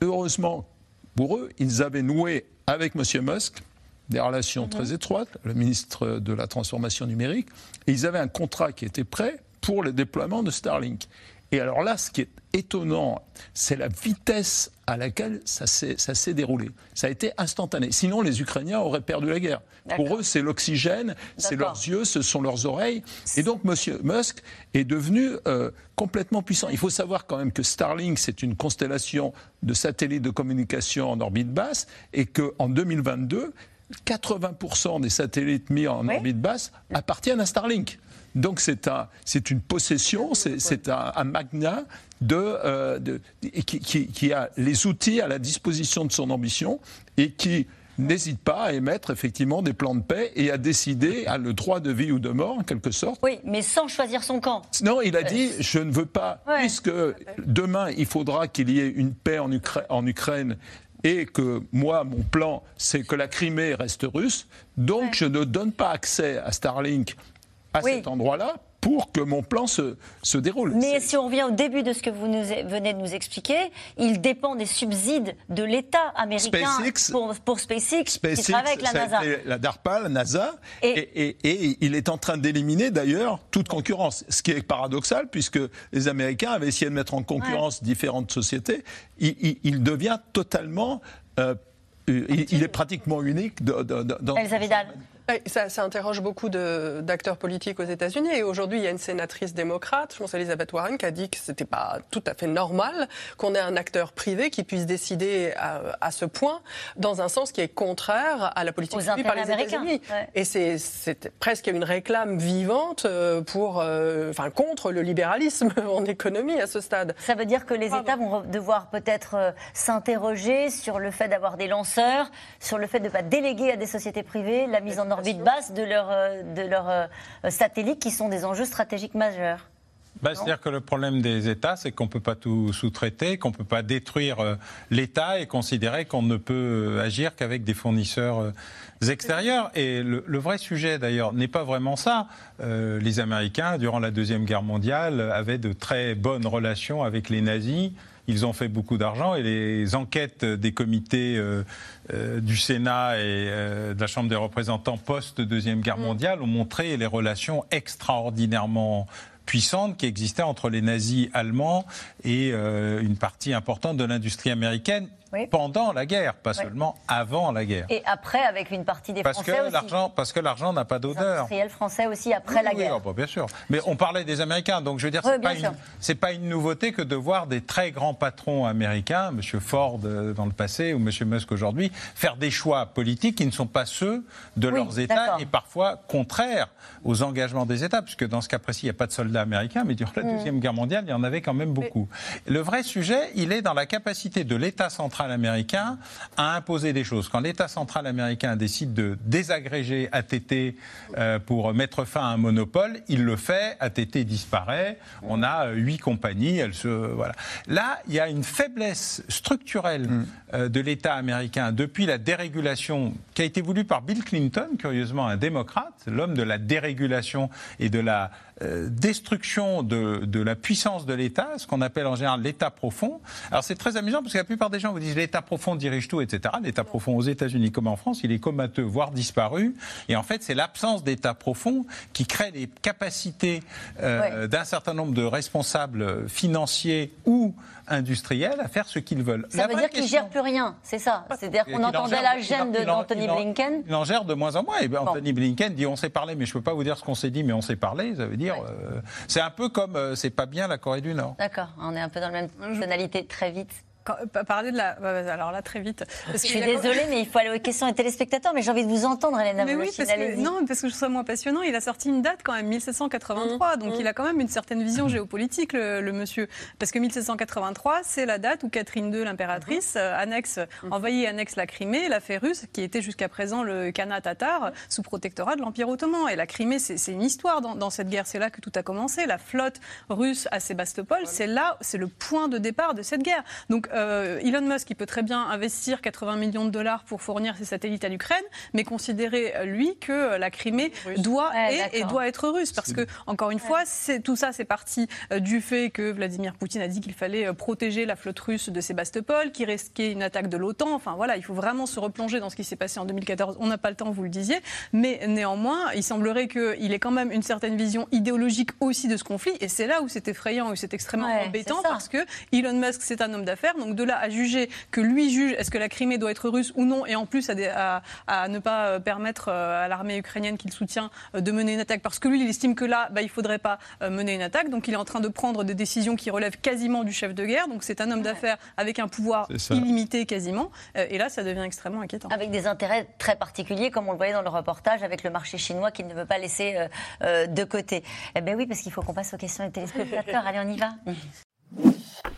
Heureusement pour eux, ils avaient noué avec M. Musk des relations mhm. très étroites, le ministre de la Transformation numérique, et ils avaient un contrat qui était prêt pour le déploiement de Starlink. Et alors là, ce qui est étonnant, c'est la vitesse à laquelle ça s'est déroulé. Ça a été instantané. Sinon, les Ukrainiens auraient perdu la guerre. Pour eux, c'est l'oxygène, c'est leurs yeux, ce sont leurs oreilles. Et donc, M. Musk est devenu euh, complètement puissant. Il faut savoir quand même que Starlink, c'est une constellation de satellites de communication en orbite basse et qu'en 2022, 80% des satellites mis en orbite basse appartiennent à Starlink. Donc c'est un, une possession, c'est un, un, magnat de, euh, qui, qui, a les outils à la disposition de son ambition et qui n'hésite pas à émettre effectivement des plans de paix et à décider, à le droit de vie ou de mort en quelque sorte. Oui, mais sans choisir son camp. Non, il a dit je ne veux pas, puisque demain il faudra qu'il y ait une paix en, en Ukraine et que moi, mon plan, c'est que la Crimée reste russe. Donc, je ne donne pas accès à Starlink à cet endroit-là pour que mon plan se, se déroule. Mais si on revient au début de ce que vous nous, venez de nous expliquer, il dépend des subsides de l'État américain pour, pour, SpaceX, SpaceX, qui travaille avec la NASA. La DARPA, la NASA, et, et, il est en train d'éliminer d'ailleurs toute concurrence, ce qui est paradoxal puisque les Américains avaient essayé de mettre en concurrence différentes sociétés. Il, devient totalement... Euh, il, est pratiquement unique. dans, Ça, ça, interroge beaucoup d'acteurs politiques aux États-Unis. Et aujourd'hui, il y a une sénatrice démocrate, je pense Elizabeth Warren, qui a dit que c'était pas tout à fait normal qu'on ait un acteur privé qui puisse décider à, ce point dans un sens qui est contraire à la politique suivie par les États-Unis. Et c'est presque une réclame vivante euh, pour, euh, enfin, contre le libéralisme en économie à ce stade. Ça veut dire que les États vont devoir peut-être euh, s'interroger sur le fait d'avoir des lanceurs, sur le fait de ne pas déléguer à des sociétés privées la mise en orbite basse de leurs de leurs satellites qui sont des enjeux stratégiques majeurs. Bah, C'est-à-dire que le problème des États, c'est qu'on ne peut pas tout sous-traiter, qu'on ne peut pas détruire euh, l'État et considérer qu'on ne peut euh, agir qu'avec des fournisseurs euh, extérieurs. Et le, vrai sujet, d'ailleurs, n'est pas vraiment ça. les Américains, durant la Deuxième Guerre mondiale, avaient de très bonnes relations avec les nazis. Ils ont fait beaucoup d'argent et les enquêtes des comités du Sénat et de la Chambre des représentants post-Deuxième Guerre mm. mondiale ont montré les relations extraordinairement puissante qui existait entre les nazis allemands et euh, une partie importante de l'industrie américaine pendant la guerre, pas seulement avant la guerre. Et après, avec une partie des parce Français que l'argent, Parce que l'argent n'a pas d'odeur. Industriels français aussi après la guerre. Oui, oh, bah, bien sûr. Mais on parlait des Américains, donc je veux dire, c'est pas, une, pas une nouveauté que de voir des très grands patrons américains, M. Ford euh, dans le passé ou M. Musk aujourd'hui, faire des choix politiques qui ne sont pas ceux de leurs États et parfois contraires aux engagements des États, puisque dans ce cas précis, il n'y a pas de soldats américains, mais durant la mm. Deuxième Guerre mondiale, il y en avait quand même beaucoup. Le vrai sujet, il est dans la capacité de l'État central américain a imposé des choses. Quand l'État central américain décide de désagréger ATT euh, pour mettre fin à un monopole, il le fait, ATT disparaît, on a euh, huit compagnies, elles se, voilà. Là, il y a une faiblesse structurelle mm. euh, de l'État américain depuis la dérégulation qui a été voulue par Bill Clinton, curieusement un démocrate, l'homme de la dérégulation et de la euh, destruction de, de, la puissance de l'État, ce qu'on appelle en général l'État profond. Alors c'est très amusant parce que la plupart des gens vous disent l'État profond dirige tout, etc. L'État profond aux États-Unis comme en France, il est comateux, voire disparu. Et en fait, c'est l'absence d'État profond qui crée les capacités euh, d'un certain nombre de responsables financiers ou industriels à faire ce qu'ils veulent. Ça veut dire qu'ils ne gèrent plus rien, c'est ça. C'est-à-dire qu'on entendait la gêne d'Anthony Blinken. Il en gère de moins en moins. Et Anthony Blinken dit on s'est parlé, mais je ne peux pas vous dire ce qu'on s'est dit, mais on s'est parlé. Ça veut dire. Euh, c'est un peu comme euh, c'est pas bien la Corée du Nord. D'accord, on est un peu dans la même tonalité très vite. Parler de la. Alors là, très vite. je suis désolée, mais il faut aller aux questions des téléspectateurs, mais j'ai envie de vous entendre, Hélène Mais oui, parce que, non, parce que je trouve moins passionnant. Il a sorti une date quand même, 1783, mmh. donc mmh. il a quand même une certaine vision géopolitique, le, monsieur. Parce que 1783, c'est la date où Catherine II, l'impératrice, mmh. euh, annexe, envahit et annexe la Crimée, la fait russe, qui était jusqu'à présent le Khanat tatar, sous protectorat de l'Empire ottoman. Et la Crimée, c'est une histoire dans, cette guerre. C'est là que tout a commencé. La flotte russe à Sébastopol, c'est là, c'est le point de départ de cette guerre. Donc euh, Elon Musk qui peut très bien investir 80 millions de dollars pour fournir ses satellites à l'Ukraine, mais considérer, euh, lui, que euh, la Crimée doit, et doit être russe. Parce que, encore une fois, tout ça, c'est parti du fait que Vladimir Poutine a dit qu'il fallait protéger la flotte russe de Sébastopol, qui risquait une attaque de l'OTAN. Enfin, voilà, il faut vraiment se replonger dans ce qui s'est passé en 2014. On n'a pas le temps, vous le disiez. Mais néanmoins, il semblerait qu'il ait quand même une certaine vision idéologique aussi de ce conflit. Et c'est là où c'est effrayant, où c'est extrêmement embêtant, parce que Elon Musk, c'est un homme d'affaires. Donc, de là à juger que lui juge est-ce que la Crimée doit être russe ou non, et en plus à, à, ne pas euh, permettre euh, à l'armée ukrainienne qu'il soutient euh, de mener une attaque, parce que lui, il estime que là, bah, il ne faudrait pas mener une attaque. Donc il est en train de prendre des décisions qui relèvent quasiment du chef de guerre. Donc c'est un homme d'affaires avec un pouvoir illimité quasiment. Et là, ça devient extrêmement inquiétant. Avec des intérêts très particuliers, comme on le voyait dans le reportage, avec le marché chinois qu'il ne veut pas laisser de côté. Eh bien oui, parce qu'il faut qu'on passe aux questions des téléspectateurs. Allez, on y va.